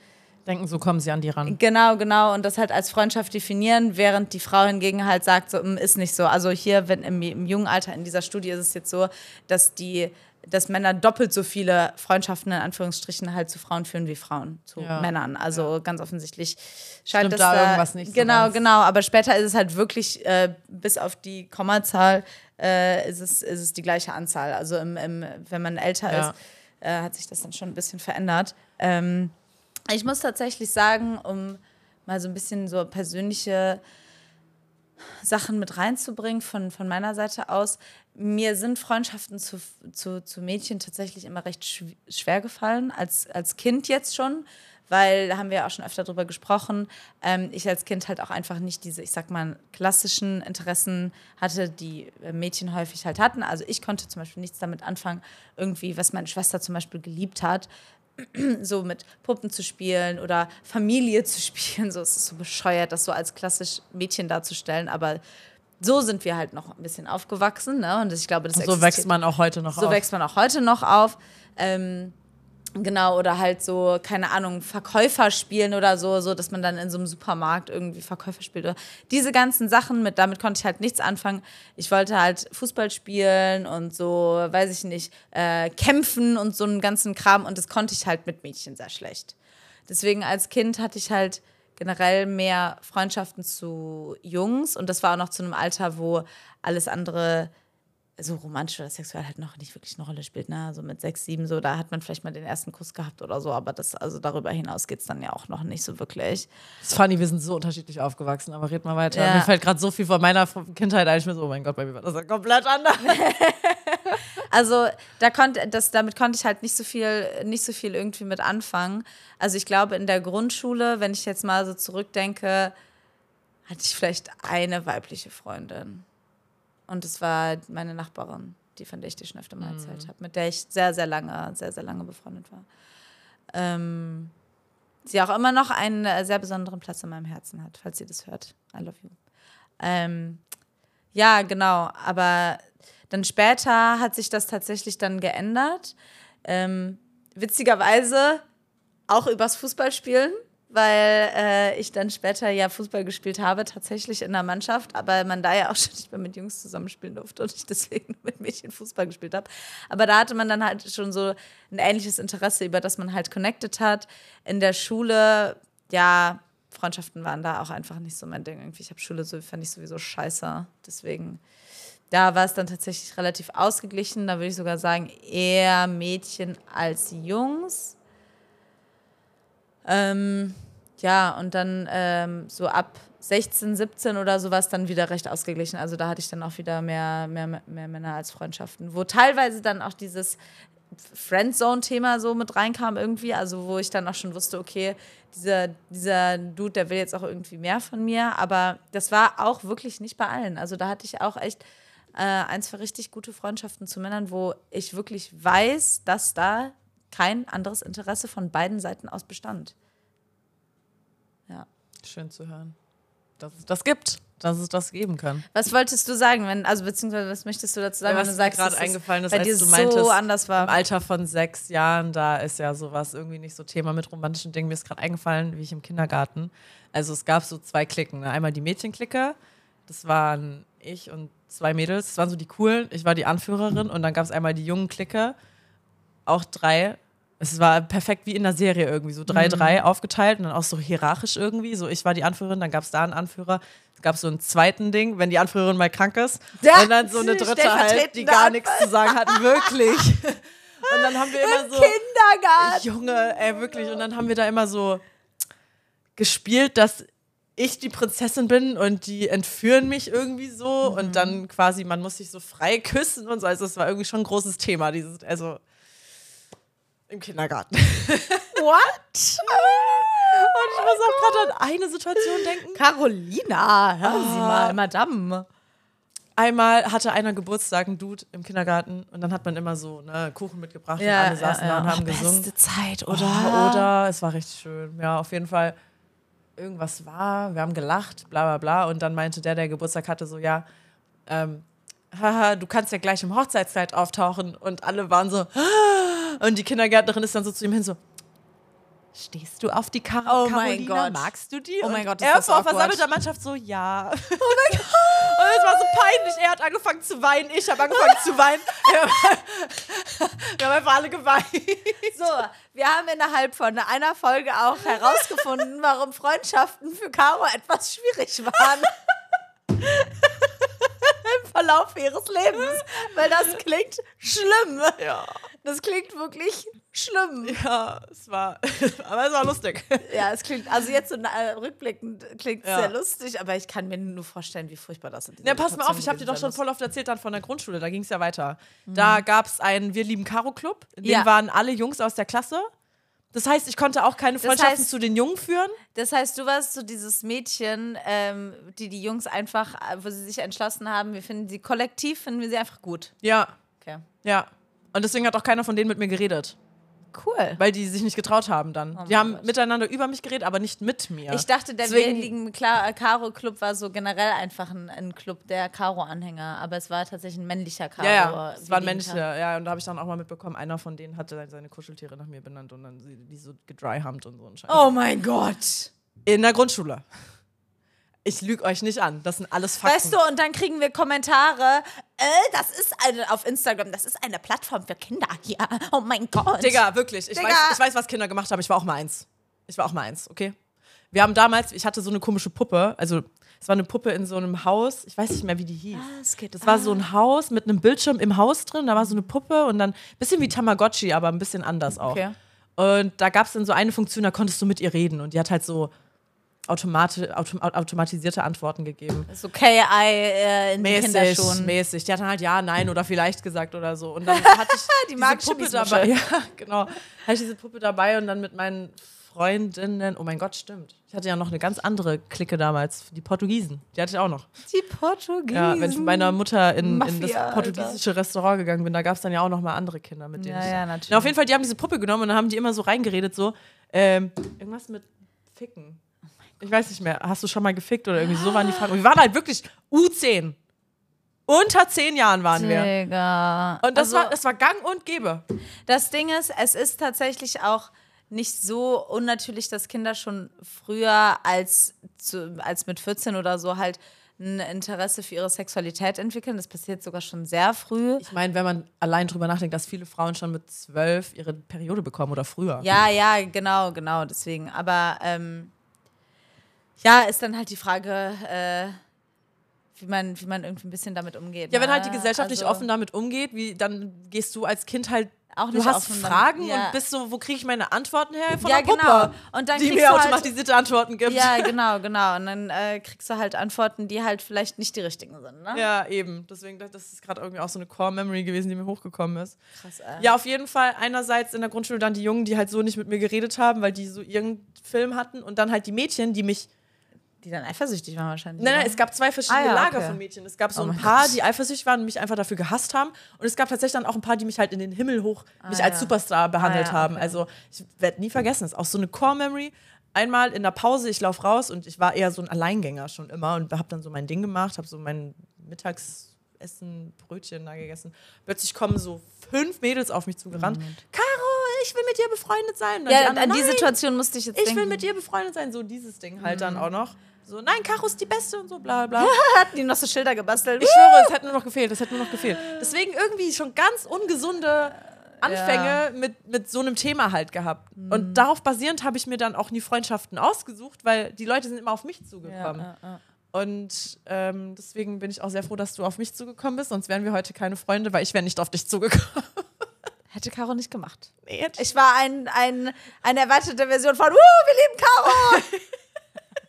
denken, so kommen sie an die ran. Genau, genau. Und das halt als Freundschaft definieren, während die Frau hingegen halt sagt, so mm, ist nicht so. Also hier, wenn im, im jungen Alter in dieser Studie ist es jetzt so, dass die dass Männer doppelt so viele Freundschaften in Anführungsstrichen halt zu Frauen führen wie Frauen zu ja. Männern. Also ja. ganz offensichtlich scheint Stimmt da irgendwas nicht. Genau, so genau. Aber später ist es halt wirklich äh, bis auf die Kommazahl äh, ist, es, ist es die gleiche Anzahl. Also im, im, wenn man älter ja. ist, äh, hat sich das dann schon ein bisschen verändert. Ähm, ich muss tatsächlich sagen, um mal so ein bisschen so persönliche Sachen mit reinzubringen von, von meiner Seite aus. Mir sind Freundschaften zu, zu, zu Mädchen tatsächlich immer recht schwer gefallen, als, als Kind jetzt schon, weil da haben wir auch schon öfter drüber gesprochen. Ähm, ich als Kind halt auch einfach nicht diese, ich sag mal, klassischen Interessen hatte, die Mädchen häufig halt hatten. Also ich konnte zum Beispiel nichts damit anfangen, irgendwie, was meine Schwester zum Beispiel geliebt hat, so mit Puppen zu spielen oder Familie zu spielen. So es ist so bescheuert, das so als klassisch Mädchen darzustellen, aber so sind wir halt noch ein bisschen aufgewachsen, ne? Und ich glaube, das so wächst man auch heute noch so auf. So wächst man auch heute noch auf. Ähm, Genau, oder halt so, keine Ahnung, Verkäufer spielen oder so, so, dass man dann in so einem Supermarkt irgendwie Verkäufer spielt. Oder diese ganzen Sachen, mit, damit konnte ich halt nichts anfangen. Ich wollte halt Fußball spielen und so, weiß ich nicht, äh, kämpfen und so einen ganzen Kram und das konnte ich halt mit Mädchen sehr schlecht. Deswegen als Kind hatte ich halt generell mehr Freundschaften zu Jungs und das war auch noch zu einem Alter, wo alles andere so romantisch oder sexuell halt noch nicht wirklich eine Rolle spielt. Ne? Also mit sechs, sieben, so, da hat man vielleicht mal den ersten Kuss gehabt oder so, aber das, also darüber hinaus geht es dann ja auch noch nicht so wirklich. Das ist funny, wir sind so unterschiedlich aufgewachsen, aber red mal weiter. Ja. Mir fällt gerade so viel von meiner Kindheit ein, ich bin so, oh mein Gott, bei mir war das ja komplett anders. also da konnte, das, damit konnte ich halt nicht so viel, nicht so viel irgendwie mit anfangen. Also ich glaube, in der Grundschule, wenn ich jetzt mal so zurückdenke, hatte ich vielleicht eine weibliche Freundin. Und es war meine Nachbarin, die von der ich dir schon öfter mal erzählt mhm. habe, mit der ich sehr, sehr lange, sehr, sehr lange befreundet war. Ähm, sie auch immer noch einen äh, sehr besonderen Platz in meinem Herzen hat, falls ihr das hört. I love you. Ähm, ja, genau. Aber dann später hat sich das tatsächlich dann geändert. Ähm, witzigerweise auch übers Fußballspielen, weil äh, ich dann später ja Fußball gespielt habe, tatsächlich in der Mannschaft, aber man da ja auch schon nicht mehr mit Jungs zusammenspielen durfte und ich deswegen mit Mädchen Fußball gespielt habe. Aber da hatte man dann halt schon so ein ähnliches Interesse, über das man halt connected hat. In der Schule, ja, Freundschaften waren da auch einfach nicht so mein Ding. Irgendwie, ich habe Schule so, fand ich sowieso scheiße. Deswegen, da war es dann tatsächlich relativ ausgeglichen. Da würde ich sogar sagen, eher Mädchen als Jungs. Ähm, ja, und dann ähm, so ab 16, 17 oder sowas dann wieder recht ausgeglichen. Also da hatte ich dann auch wieder mehr, mehr, mehr Männer als Freundschaften, wo teilweise dann auch dieses Friendzone-Thema so mit reinkam irgendwie, also wo ich dann auch schon wusste, okay, dieser, dieser Dude, der will jetzt auch irgendwie mehr von mir, aber das war auch wirklich nicht bei allen. Also da hatte ich auch echt äh, ein, zwei richtig gute Freundschaften zu Männern, wo ich wirklich weiß, dass da kein anderes Interesse von beiden Seiten aus bestand. Ja. Schön zu hören. Dass es das gibt, dass es das geben kann. Was wolltest du sagen, wenn, also beziehungsweise was möchtest du dazu sagen, Ja, wenn was du sagst, mir gerade eingefallen ist, bei dir du meintest, so anders Im war? Alter von sechs Jahren, da ist ja sowas irgendwie nicht so Thema mit romantischen Dingen. Mir ist gerade eingefallen, wie ich im Kindergarten. Also es gab so zwei Klicken. Ne? Einmal die Mädchenklicke, das waren ich und zwei Mädels, das waren so die coolen. Ich war die Anführerin und dann gab es einmal die jungen Clique, auch drei. Es war perfekt wie in der Serie irgendwie, so drei, drei aufgeteilt und dann auch so hierarchisch irgendwie. So, ich war die Anführerin, dann gab es da einen Anführer. Es gab so einen zweiten Ding, wenn die Anführerin mal krank ist. Ja, und dann so eine dritte halt, die gar nichts zu sagen hatten, wirklich. Und dann haben wir immer so. Kindergarten. Junge, ey, wirklich. Und dann haben wir da immer so gespielt, dass ich die Prinzessin bin und die entführen mich irgendwie so Mhm. und dann quasi, man muss sich so frei küssen und so. Also es war irgendwie schon ein großes Thema, dieses, also im Kindergarten. What? Und ich muss auch gerade an eine Situation denken. Carolina, hören Sie Ah. mal, Madame. Einmal hatte einer Geburtstag, ein Dude im Kindergarten und dann hat man immer so ne, Kuchen mitgebracht und alle saßen da und haben gesungen. Beste Zeit, oder? Oder? oder, es war richtig schön. Ja, auf jeden Fall. Irgendwas war, wir haben gelacht, bla bla bla. Und dann meinte der, der Geburtstag hatte, so, ja, ähm, haha, du kannst ja gleich im Hochzeitskleid auftauchen. Und alle waren so, und die Kindergärtnerin ist dann so zu ihm hin, so, stehst du auf die Kar Oh mein Carolina? Gott. Magst du die? Oh mein Gott, ist er das vor awkward. versammelter Mannschaft so, ja. Oh mein Gott. Und es war so peinlich. Er hat angefangen zu weinen, ich habe angefangen zu weinen. Wir haben, wir haben einfach alle geweint. So, wir haben innerhalb von einer Folge auch herausgefunden, warum Freundschaften für Caro etwas schwierig waren. Im Verlauf ihres Lebens. Weil das klingt schlimm. Ja. Das klingt wirklich schlimm. Ja, es war, aber es war lustig. Ja, es klingt, also jetzt so rückblickend klingt es Ja. sehr lustig, aber ich kann mir nur vorstellen, wie furchtbar das ist. Ja, pass mal auf, ich habe dir doch schon voll oft erzählt dann von der Grundschule, da ging es ja weiter. Da gab es einen Wir lieben Caro Club, in dem Ja. waren alle Jungs aus der Klasse. Das heißt, ich konnte auch keine Freundschaften heißt- zu den Jungen führen. Das heißt, du warst so dieses Mädchen, ähm, die die Jungs einfach, äh, wo sie sich entschlossen haben, wir finden sie kollektiv, finden wir sie einfach gut. Ja, Okay. ja. Und deswegen hat auch keiner von denen mit mir geredet, Cool. weil die sich nicht getraut haben dann. die mein haben Gott. miteinander über mich geredet, aber nicht mit mir. Ich dachte, der Deswegen- Karo-Club war so generell einfach ein, ein Club der Karo-Anhänger, aber es war tatsächlich ein männlicher Karo. ja, ja, es waren Lieben männliche, Karo. ja, und da habe ich dann auch mal mitbekommen, einer von denen hatte seine Kuscheltiere nach mir benannt und dann die so gedryhumpt und so ein Scheiß. Oh mein Gott. In der Grundschule. Ich lüge euch nicht an, das sind alles Fakten. Weißt du, und dann kriegen wir Kommentare, äh, das ist eine, auf Instagram, das ist eine Plattform für Kinder hier. Oh mein Gott. Digga, wirklich. Ich Digga. weiß, ich weiß, was Kinder gemacht haben. Ich war auch mal eins. Ich war auch mal eins, okay? Wir haben damals, ich hatte so eine komische Puppe, also es war eine Puppe in so einem Haus, ich weiß nicht mehr, wie die hieß. es geht- Das war so ein Haus mit einem Bildschirm im Haus drin, da war so eine Puppe und dann ein bisschen wie Tamagotchi, aber ein bisschen anders auch. Okay. Und da gab es dann so eine Funktion, da konntest du mit ihr reden und die hat halt so automati autom automatisierte Antworten gegeben. So KI äh, in Mäßig, Kinderschuhen. mäßig. Die hat dann halt ja, nein oder vielleicht gesagt oder so. Und dann hatte ich Die diese Puppe dabei. Ja, genau. Hatte ich diese Puppe dabei und dann mit meinen Freundinnen, oh mein Gott, stimmt. Ich hatte ja noch eine ganz andere Clique damals, die Portugiesen. Die hatte ich auch noch. Die Portugiesen. Ja, wenn ich mit meiner Mutter in, in Mafia, das portugiesische Restaurant gegangen bin, da gab es dann ja auch noch mal andere Kinder, mit denen Ja, ich. ja, natürlich. Na, auf jeden Fall, die haben diese Puppe genommen und dann haben die immer so reingeredet, so, ähm, irgendwas mit Ficken. Ich weiß nicht mehr. Hast du schon mal gefickt oder irgendwie so waren die Fragen. Und wir waren halt wirklich U10. Unter zehn Jahren waren wir. Digga. Und das, Also- war, das war gang und gäbe. Das Ding ist, es ist tatsächlich auch nicht so unnatürlich, dass Kinder schon früher als, zu, als mit 14 oder so halt ein Interesse für ihre Sexualität entwickeln. Das passiert sogar schon sehr früh. Ich meine, wenn man allein drüber nachdenkt, dass viele Frauen schon mit zwölf ihre Periode bekommen oder früher. Ja, ja, genau, genau, deswegen. Aber ähm, ja, ist dann halt die Frage, äh, wie, man, wie man irgendwie ein bisschen damit umgeht. Ja, wenn ne? halt die Gesellschaft nicht Also- offen damit umgeht, wie, dann gehst du als Kind halt Auch du nicht hast Fragen ja. und bist so, wo kriege ich meine Antworten her? Von Ja, der Puppe, genau. Und dann die mir du halt- automatisierte Antworten gibt. Ja, genau, genau. Und dann äh, kriegst du halt Antworten, die halt vielleicht nicht die richtigen sind, ne? Ja, eben. Deswegen, das ist gerade irgendwie auch so eine Core-Memory gewesen, die mir hochgekommen ist. Krass, ey. Ja, auf jeden Fall einerseits in der Grundschule dann die Jungen, die halt so nicht mit mir geredet haben, weil die so ihren Film hatten und dann halt die Mädchen, die mich Die dann eifersüchtig waren wahrscheinlich. Nein, nein, es gab zwei verschiedene Ah, ja, Lager okay. von Mädchen. Es gab so Oh ein paar, Gott. die eifersüchtig waren und mich einfach dafür gehasst haben. Und es gab tatsächlich dann auch ein paar, die mich halt in den Himmel hoch, mich Ah, als ja. Superstar behandelt Ah, ja, haben. okay. Also ich werde nie vergessen, das ist auch so eine Core-Memory. Einmal in der Pause, ich laufe raus und ich war eher so ein Alleingänger schon immer und habe dann so mein Ding gemacht, habe so mein Mittagsessen, Brötchen da gegessen. Plötzlich kommen so fünf Mädels auf mich zugerannt. Caro, ich will mit dir befreundet sein. Ja, die an anderen, die "Nein, Situation musste ich jetzt ich denken. will mit dir befreundet sein. So dieses Ding halt Mhm. dann auch noch. So, nein, Caro ist die Beste und so, bla bla. Hatten die noch so Schilder gebastelt? Ich schwöre, es hätte nur noch gefehlt, es hätte nur noch gefehlt. Deswegen irgendwie schon ganz ungesunde Anfänge mit, mit so einem Thema halt gehabt. Mhm. Und darauf basierend habe ich mir dann auch nie Freundschaften ausgesucht, weil die Leute sind immer auf mich ja, zugekommen. ja, ja. Und ähm, deswegen bin ich auch sehr froh, dass du auf mich zugekommen bist, sonst wären wir heute keine Freunde, weil ich wäre nicht auf dich zugekommen. Hätte Caro nicht gemacht. Nee, ich Ich war ein, ein, eine erweiterte Version von, uh, wir lieben Caro.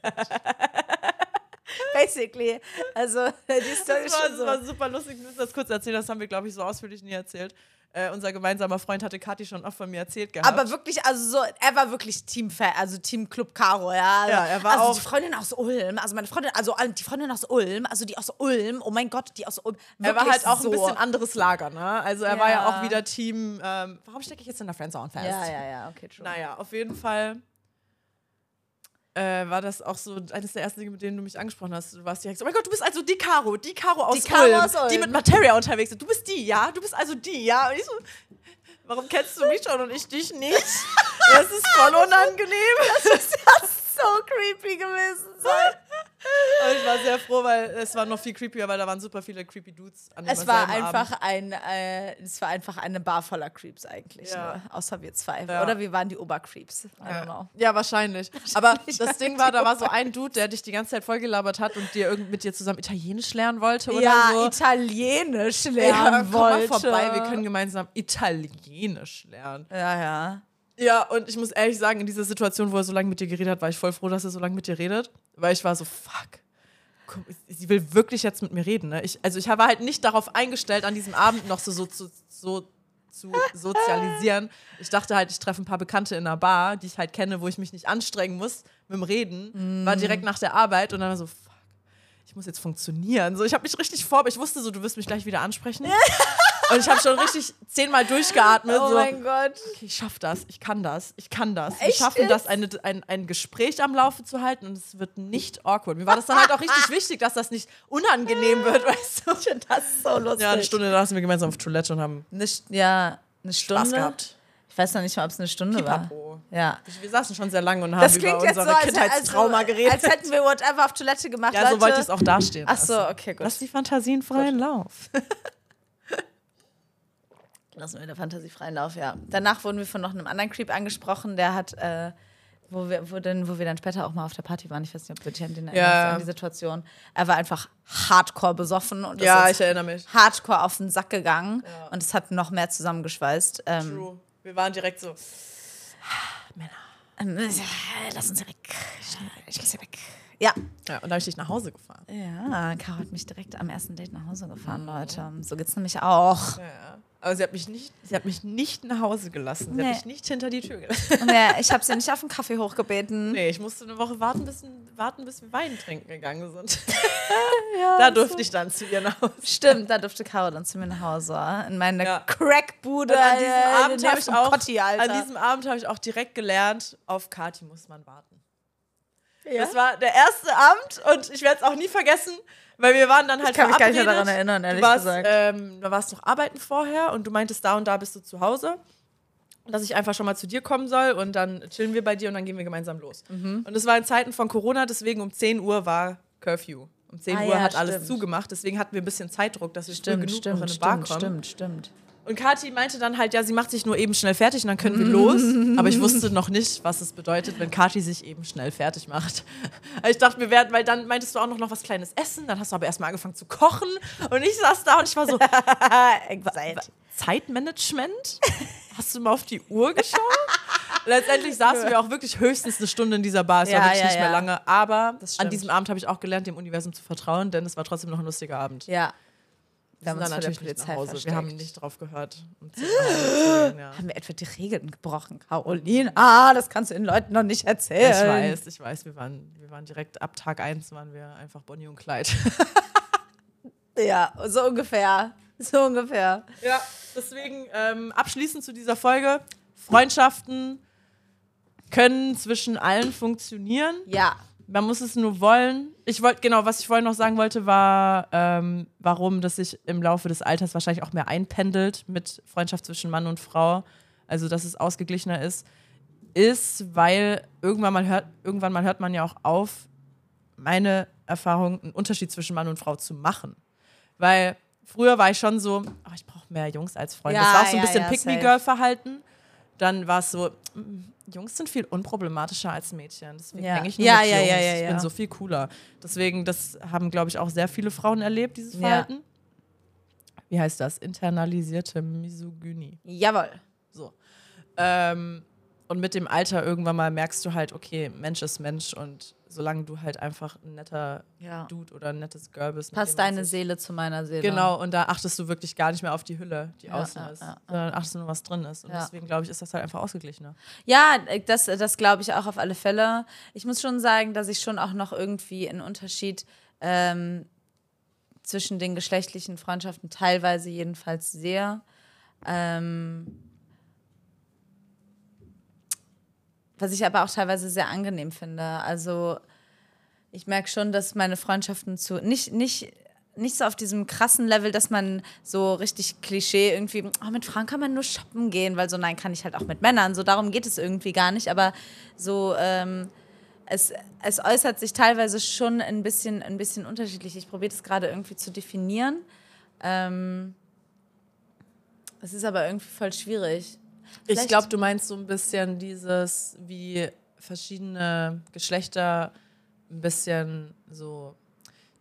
Basically. Also, die Story Das war, so. war super lustig. Ich muss das kurz erzählen, das haben wir, glaube ich, so ausführlich nie erzählt. Äh, unser gemeinsamer Freund hatte Kathi schon oft von mir erzählt gehabt. Aber wirklich, also so, er war wirklich Team-Fan, also Team Club Caro, ja. Ja, er war also auch- die Freundin aus Ulm, also meine Freundin, also die Freundin aus Ulm, also die aus Ulm, oh mein Gott, die aus Ulm. er war halt auch so. ein bisschen anderes Lager, ne? Also er war ja Ja. auch wieder Team, ähm, warum stecke ich jetzt in der Friendzone fest? Ja, ja, ja, okay, true. Naja, auf jeden Fall äh, war das auch so eines der ersten Dinge, mit denen du mich angesprochen hast. Du warst direkt so, oh mein Gott, du bist also die Caro, die Caro aus, Die Caro Ulm, aus Ulm. die mit Materia unterwegs ist. Du bist die, ja? Du bist also die, ja? Und ich so, warum kennst du mich schon und ich dich nicht? Das ist voll unangenehm. so creepy gewesen sein. Aber ich war sehr froh, weil es war noch viel creepier, weil da waren super viele creepy Dudes an Es war einfach Abend. ein, äh, es war einfach eine Bar voller Creeps eigentlich, Ja. ne? außer wir zwei. Ja. Oder wir waren die Obercreeps. I don't Ja. know. ja, wahrscheinlich. Aber das Ding war, da war so ein Dude, der dich die ganze Zeit vollgelabert hat und dir irgend mit dir zusammen Italienisch lernen wollte oder ja, so. Italienisch ja, lernen komm mal wollte. vorbei, wir können gemeinsam Italienisch lernen. Ja, ja. Ja, und ich muss ehrlich sagen, in dieser Situation, wo er so lange mit dir geredet hat, war ich voll froh, dass er so lange mit dir redet. Weil ich war so, fuck. guck, Sie will wirklich jetzt mit mir reden. Ne? Ich, also ich war halt nicht darauf eingestellt, an diesem Abend noch so, so, so, so zu sozialisieren. Ich dachte halt, ich treffe ein paar Bekannte in einer Bar, die ich halt kenne, wo ich mich nicht anstrengen muss mit dem Reden. War direkt nach der Arbeit und dann war so, fuck, ich muss jetzt funktionieren. So, ich habe mich richtig vor, ich wusste so, du wirst mich gleich wieder ansprechen. und ich habe schon richtig zehnmal durchgeatmet. Oh so, mein Gott. okay, ich schaff das, ich kann das, ich kann das. Wir Echt schaffen das, eine, ein, ein Gespräch am Laufe zu halten und es wird nicht awkward. Mir war das dann halt auch richtig wichtig, dass das nicht unangenehm wird, weißt du? Ich finde das so lustig. Ja, eine Stunde da saßen wir gemeinsam auf Toilette und haben Eine, ja, eine Stunde. Spaß gehabt. Ich weiß noch nicht mal, ob es eine Stunde Pipapo. war. Ja. Wir saßen schon sehr lange und haben Das über so, unsere als, Kindheitstrauma als, geredet. als hätten wir whatever auf Toilette gemacht. ja, Leute. so wollte ich es auch dastehen. Ach so, okay, gut. Lass die Fantasien freien Lauf. Lassen wir der Fantasie freien Lauf, ja. Danach wurden wir von noch einem anderen Creep angesprochen, der hat, äh, wo, wir, wo, denn, wo wir dann später auch mal auf der Party waren. Ich weiß nicht, ob du dich an, den Ja. an die Situation. Er war einfach hardcore besoffen und ist Ja, ich erinnere mich. hardcore auf den Sack gegangen. Und es hat noch mehr zusammengeschweißt. Ähm, True. Wir waren direkt so. ähm, äh, lass uns hier weg. Ich muss hier weg. Ja. Ja, und da habe ich dich nach Hause gefahren. Ja, Caro hat mich direkt am ersten Date nach Hause gefahren, Leute. So geht's nämlich auch. Ja. Aber sie hat mich nicht, sie hat mich nicht nach Hause gelassen. Sie Nee. hat mich nicht hinter die Tür gelassen. Ja, ich habe sie nicht auf den Kaffee hochgebeten. Nee, ich musste eine Woche warten, bis, warten, bis wir Wein trinken gegangen sind. da durfte ich dann zu ihr nach Hause. Stimmt, da durfte Caro dann zu mir nach Hause. In meine Ja. Crackbude. An diesem Abend habe ich auch, Alter. an diesem Abend habe ich auch direkt gelernt, auf Kati muss man warten. Ja? Das war der erste Abend und ich werde es auch nie vergessen, weil wir waren dann halt kann mich gar nicht mehr daran erinnern, ehrlich warst, gesagt. Ähm, da warst du noch arbeiten vorher und du meintest, da und da bist du zu Hause. Dass ich einfach schon mal zu dir kommen soll und dann chillen wir bei dir und dann gehen wir gemeinsam los. Mhm. Und es war in Zeiten von Corona, deswegen um 10 Uhr war Curfew. Um 10 Ah Uhr ja, hat alles stimmt. zugemacht, deswegen hatten wir ein bisschen Zeitdruck, dass wir früh Stimmt, genug noch in stimmt, eine Bar stimmt, kommen. stimmt, stimmt. Und Kathi meinte dann halt, ja, sie macht sich nur eben schnell fertig und dann können wir los. Aber ich wusste noch nicht, was es bedeutet, wenn Kathi sich eben schnell fertig macht. Also ich dachte, wir werden, weil dann meintest du auch noch, noch was Kleines essen. Dann hast du aber erstmal angefangen zu kochen. Und ich saß da und ich war so. Zeitmanagement? Hast du mal auf die Uhr geschaut? Letztendlich saßen wir auch wirklich höchstens eine Stunde in dieser Bar. Es Ja, war wirklich ja, nicht mehr ja. lange. Aber an diesem Abend habe ich auch gelernt, dem Universum zu vertrauen, denn es war trotzdem noch ein lustiger Abend. Ja. Dann vor der Polizei Hause. Wir haben versteckt. nicht drauf gehört. 10 Uhr nach Hause zu gehen, ja. Haben wir etwa die Regeln gebrochen, Caroline? Ah, das kannst du den Leuten noch nicht erzählen. Ich weiß, ich weiß, wir waren, wir waren direkt ab Tag 1 waren wir einfach Bonnie und Clyde. Ja, so ungefähr. So ungefähr. Ja, deswegen ähm, abschließend zu dieser Folge. Freundschaften können zwischen allen funktionieren. Ja. Man muss es nur wollen. Ich wollte, genau, was ich vorhin noch sagen wollte, war, ähm, warum das sich im Laufe des Alters wahrscheinlich auch mehr einpendelt mit Freundschaft zwischen Mann und Frau. Also, dass es ausgeglichener ist, ist, weil irgendwann mal hört, irgendwann mal hört man ja auch auf, meine Erfahrung, einen Unterschied zwischen Mann und Frau zu machen. Weil früher war ich schon so, oh, ich brauche mehr Jungs als Freunde. Ja, das war auch so ein ja, bisschen ja, Pick-me-Girl-Verhalten. Dann war es so, mm, Jungs sind viel unproblematischer als Mädchen. Deswegen Ja. hänge ich nur Ja, mit ja, Jungs. ja, ja, Ich ja. bin so viel cooler. Deswegen, das haben, glaube ich, auch sehr viele Frauen erlebt, dieses. Verhalten. Wie heißt das? Internalisierte Misogynie. Jawohl. So. Ähm, und mit dem Alter irgendwann mal merkst du halt, okay, Mensch ist Mensch und solange du halt einfach ein netter Ja. Dude oder ein nettes Girl bist. Passt deine sich- Seele zu meiner Seele. Genau, und da achtest du wirklich gar nicht mehr auf die Hülle, die Ja, außen ja, ist, sondern achtest nur, was drin ist. Und deswegen, glaube ich, ist das halt einfach ausgeglichener. Ja, das, das glaube ich auch auf alle Fälle. Ich muss schon sagen, dass ich schon auch noch irgendwie einen Unterschied ähm, zwischen den geschlechtlichen Freundschaften teilweise jedenfalls sehe. Ähm, was ich aber auch teilweise sehr angenehm finde. Also ich merke schon, dass meine Freundschaften zu nicht nicht nicht so auf diesem krassen Level, dass man so richtig Klischee irgendwie, oh, mit Frauen kann man nur shoppen gehen, weil so nein, kann ich halt auch mit Männern. So darum geht es irgendwie gar nicht. Aber so ähm, es, es äußert sich teilweise schon ein bisschen, ein bisschen unterschiedlich. Ich probiere das gerade irgendwie zu definieren. Ähm, es ist aber irgendwie voll schwierig. Ich Vielleicht- glaube, du meinst so ein bisschen dieses, wie verschiedene Geschlechter ein bisschen so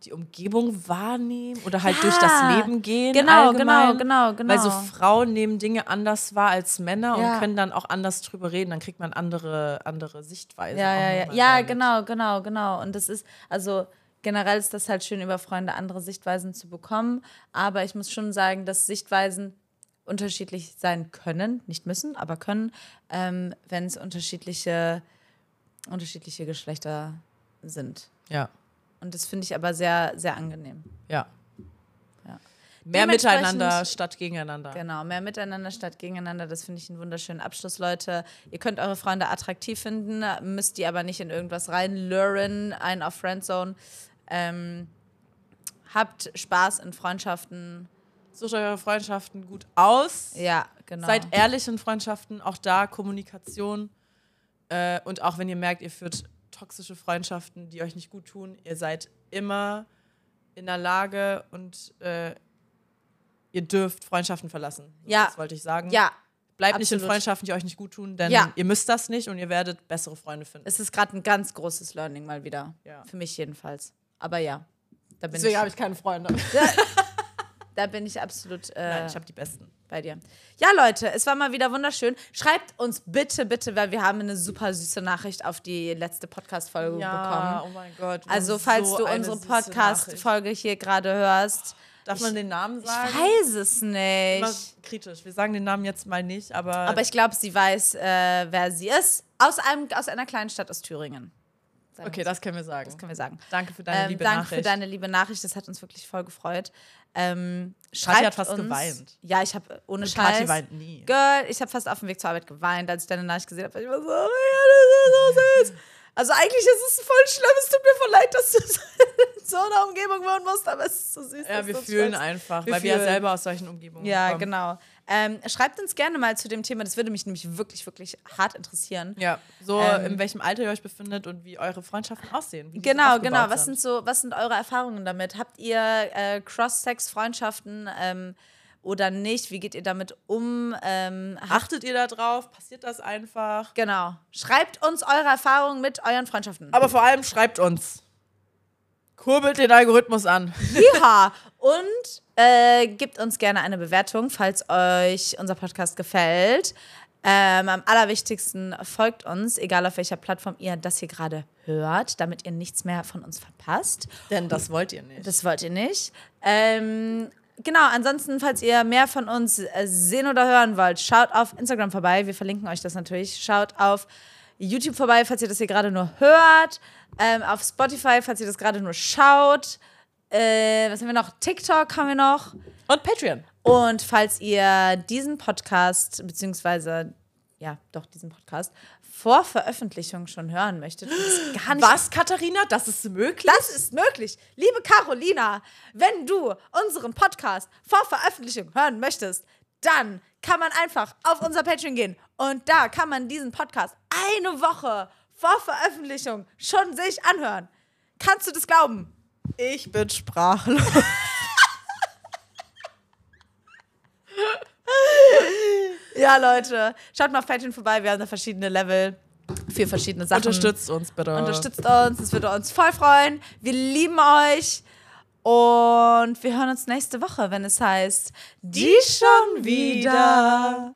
die Umgebung wahrnehmen oder halt Ja, durch das Leben gehen. genau, allgemein. genau, genau, Weil so genau. Frauen nehmen Dinge anders wahr als Männer Ja. und können dann auch anders drüber reden. Dann kriegt man andere, andere Sichtweise. Ja, ja, ja. Ja, genau, genau, genau. Und das ist, also generell ist das halt schön, über Freunde andere Sichtweisen zu bekommen. Aber ich muss schon sagen, dass Sichtweisen unterschiedlich sein können, nicht müssen, aber können, ähm, wenn es unterschiedliche, unterschiedliche Geschlechter sind. Ja, Und das finde ich aber sehr, sehr angenehm. ja. Ja. Mehr miteinander statt gegeneinander. Genau, mehr miteinander statt gegeneinander, das finde ich einen wunderschönen Abschluss, Leute. Ihr könnt eure Freunde attraktiv finden, müsst die aber nicht in irgendwas reinluren, einen auf Friendzone. Ähm, habt Spaß in Freundschaften. Sucht eure Freundschaften gut aus. Ja, genau. Seid ehrlich in Freundschaften, auch da Kommunikation. Äh, und auch wenn ihr merkt, ihr führt toxische Freundschaften, die euch nicht gut tun, ihr seid immer in der Lage und äh, ihr dürft Freundschaften verlassen. So, Ja. Das wollte ich sagen. ja, Bleibt nicht in absolut. Freundschaften, die euch nicht gut tun, denn Ja. ihr müsst das nicht und ihr werdet bessere Freunde finden. es ist gerade ein ganz großes Learning mal wieder. Ja. Für mich jedenfalls. Aber ja, da bin, Deswegen ich, habe ich keine Freunde. da bin ich absolut äh, Nein, ich habe die besten. bei dir. Ja, Leute, es war mal wieder wunderschön. Schreibt uns bitte, bitte, weil wir haben eine super süße Nachricht auf die letzte Podcast-Folge bekommen. oh mein Gott. Also, falls so du unsere. Podcast-Folge hier gerade hörst, Darf man den Namen Ich sagen? weiß es Immer nicht. kritisch. Wir sagen den Namen jetzt mal nicht, aber, Aber ich glaube, sie weiß, äh, wer sie ist. Aus, einem, aus einer kleinen Stadt aus Thüringen. Sagen okay, das können wir sagen. Das können wir sagen. Danke für deine Ähm, liebe danke Nachricht. für deine liebe Nachricht, das hat uns wirklich voll gefreut. Ähm, Kathi hat fast uns, geweint. Ja, ich habe ohne Und Scheiß. Kathi weint nie. Girl, ich habe fast auf dem Weg zur Arbeit geweint, als ich deine Nachricht gesehen habe. Ich war so, oh ja, das ist so süß. Also eigentlich ist es voll schlimm, es tut mir voll leid, dass du in so einer Umgebung wohnen musst, aber es ist so süß. Ja, wir fühlen einfach, Wir weil wir ja fühlen. selber aus solchen Umgebungen Ja, kommen. genau. Ähm, schreibt uns gerne mal zu dem Thema, das würde mich nämlich wirklich, wirklich hart interessieren. Ja, so Ähm, in welchem Alter ihr euch befindet und wie eure Freundschaften aussehen. Genau, genau. Was sind so, was sind eure Erfahrungen damit? Habt ihr äh, Cross-Sex-Freundschaften ähm, oder nicht? Wie geht ihr damit um? Ähm, Achtet ihr da drauf? Passiert das einfach? genau. Schreibt uns eure Erfahrungen mit euren Freundschaften. Aber vor allem schreibt uns. Kurbelt den Algorithmus an. Ja, und äh, gebt uns gerne eine Bewertung, falls euch unser Podcast gefällt. Ähm, am allerwichtigsten folgt uns, egal auf welcher Plattform ihr das hier gerade hört, damit ihr nichts mehr von uns verpasst. Denn das wollt ihr nicht. Das wollt ihr nicht. Ähm, genau, ansonsten, falls ihr mehr von uns äh, sehen oder hören wollt, schaut auf Instagram vorbei. Wir verlinken euch das natürlich. Schaut auf YouTube vorbei, falls ihr das hier gerade nur hört. Ähm, auf Spotify, falls ihr das gerade nur schaut. Äh, was haben wir noch? TikTok haben wir noch. Und Patreon. Und falls ihr diesen Podcast, beziehungsweise, ja, doch, diesen Podcast vor Veröffentlichung schon hören möchtet, Was, Katharina? Das ist möglich? das ist möglich. Liebe Carolina, wenn du unseren Podcast vor Veröffentlichung hören möchtest, dann kann man einfach auf unser Patreon gehen und da kann man diesen Podcast eine Woche vor Veröffentlichung schon sich anhören. Kannst du das glauben? Ich bin sprachlos. Ja, Leute, schaut mal auf Patreon vorbei. Wir haben da verschiedene Level für verschiedene Sachen. Unterstützt uns bitte. Unterstützt uns, das würde uns voll freuen. Wir lieben euch. Und wir hören uns nächste Woche, wenn es heißt, die schon wieder.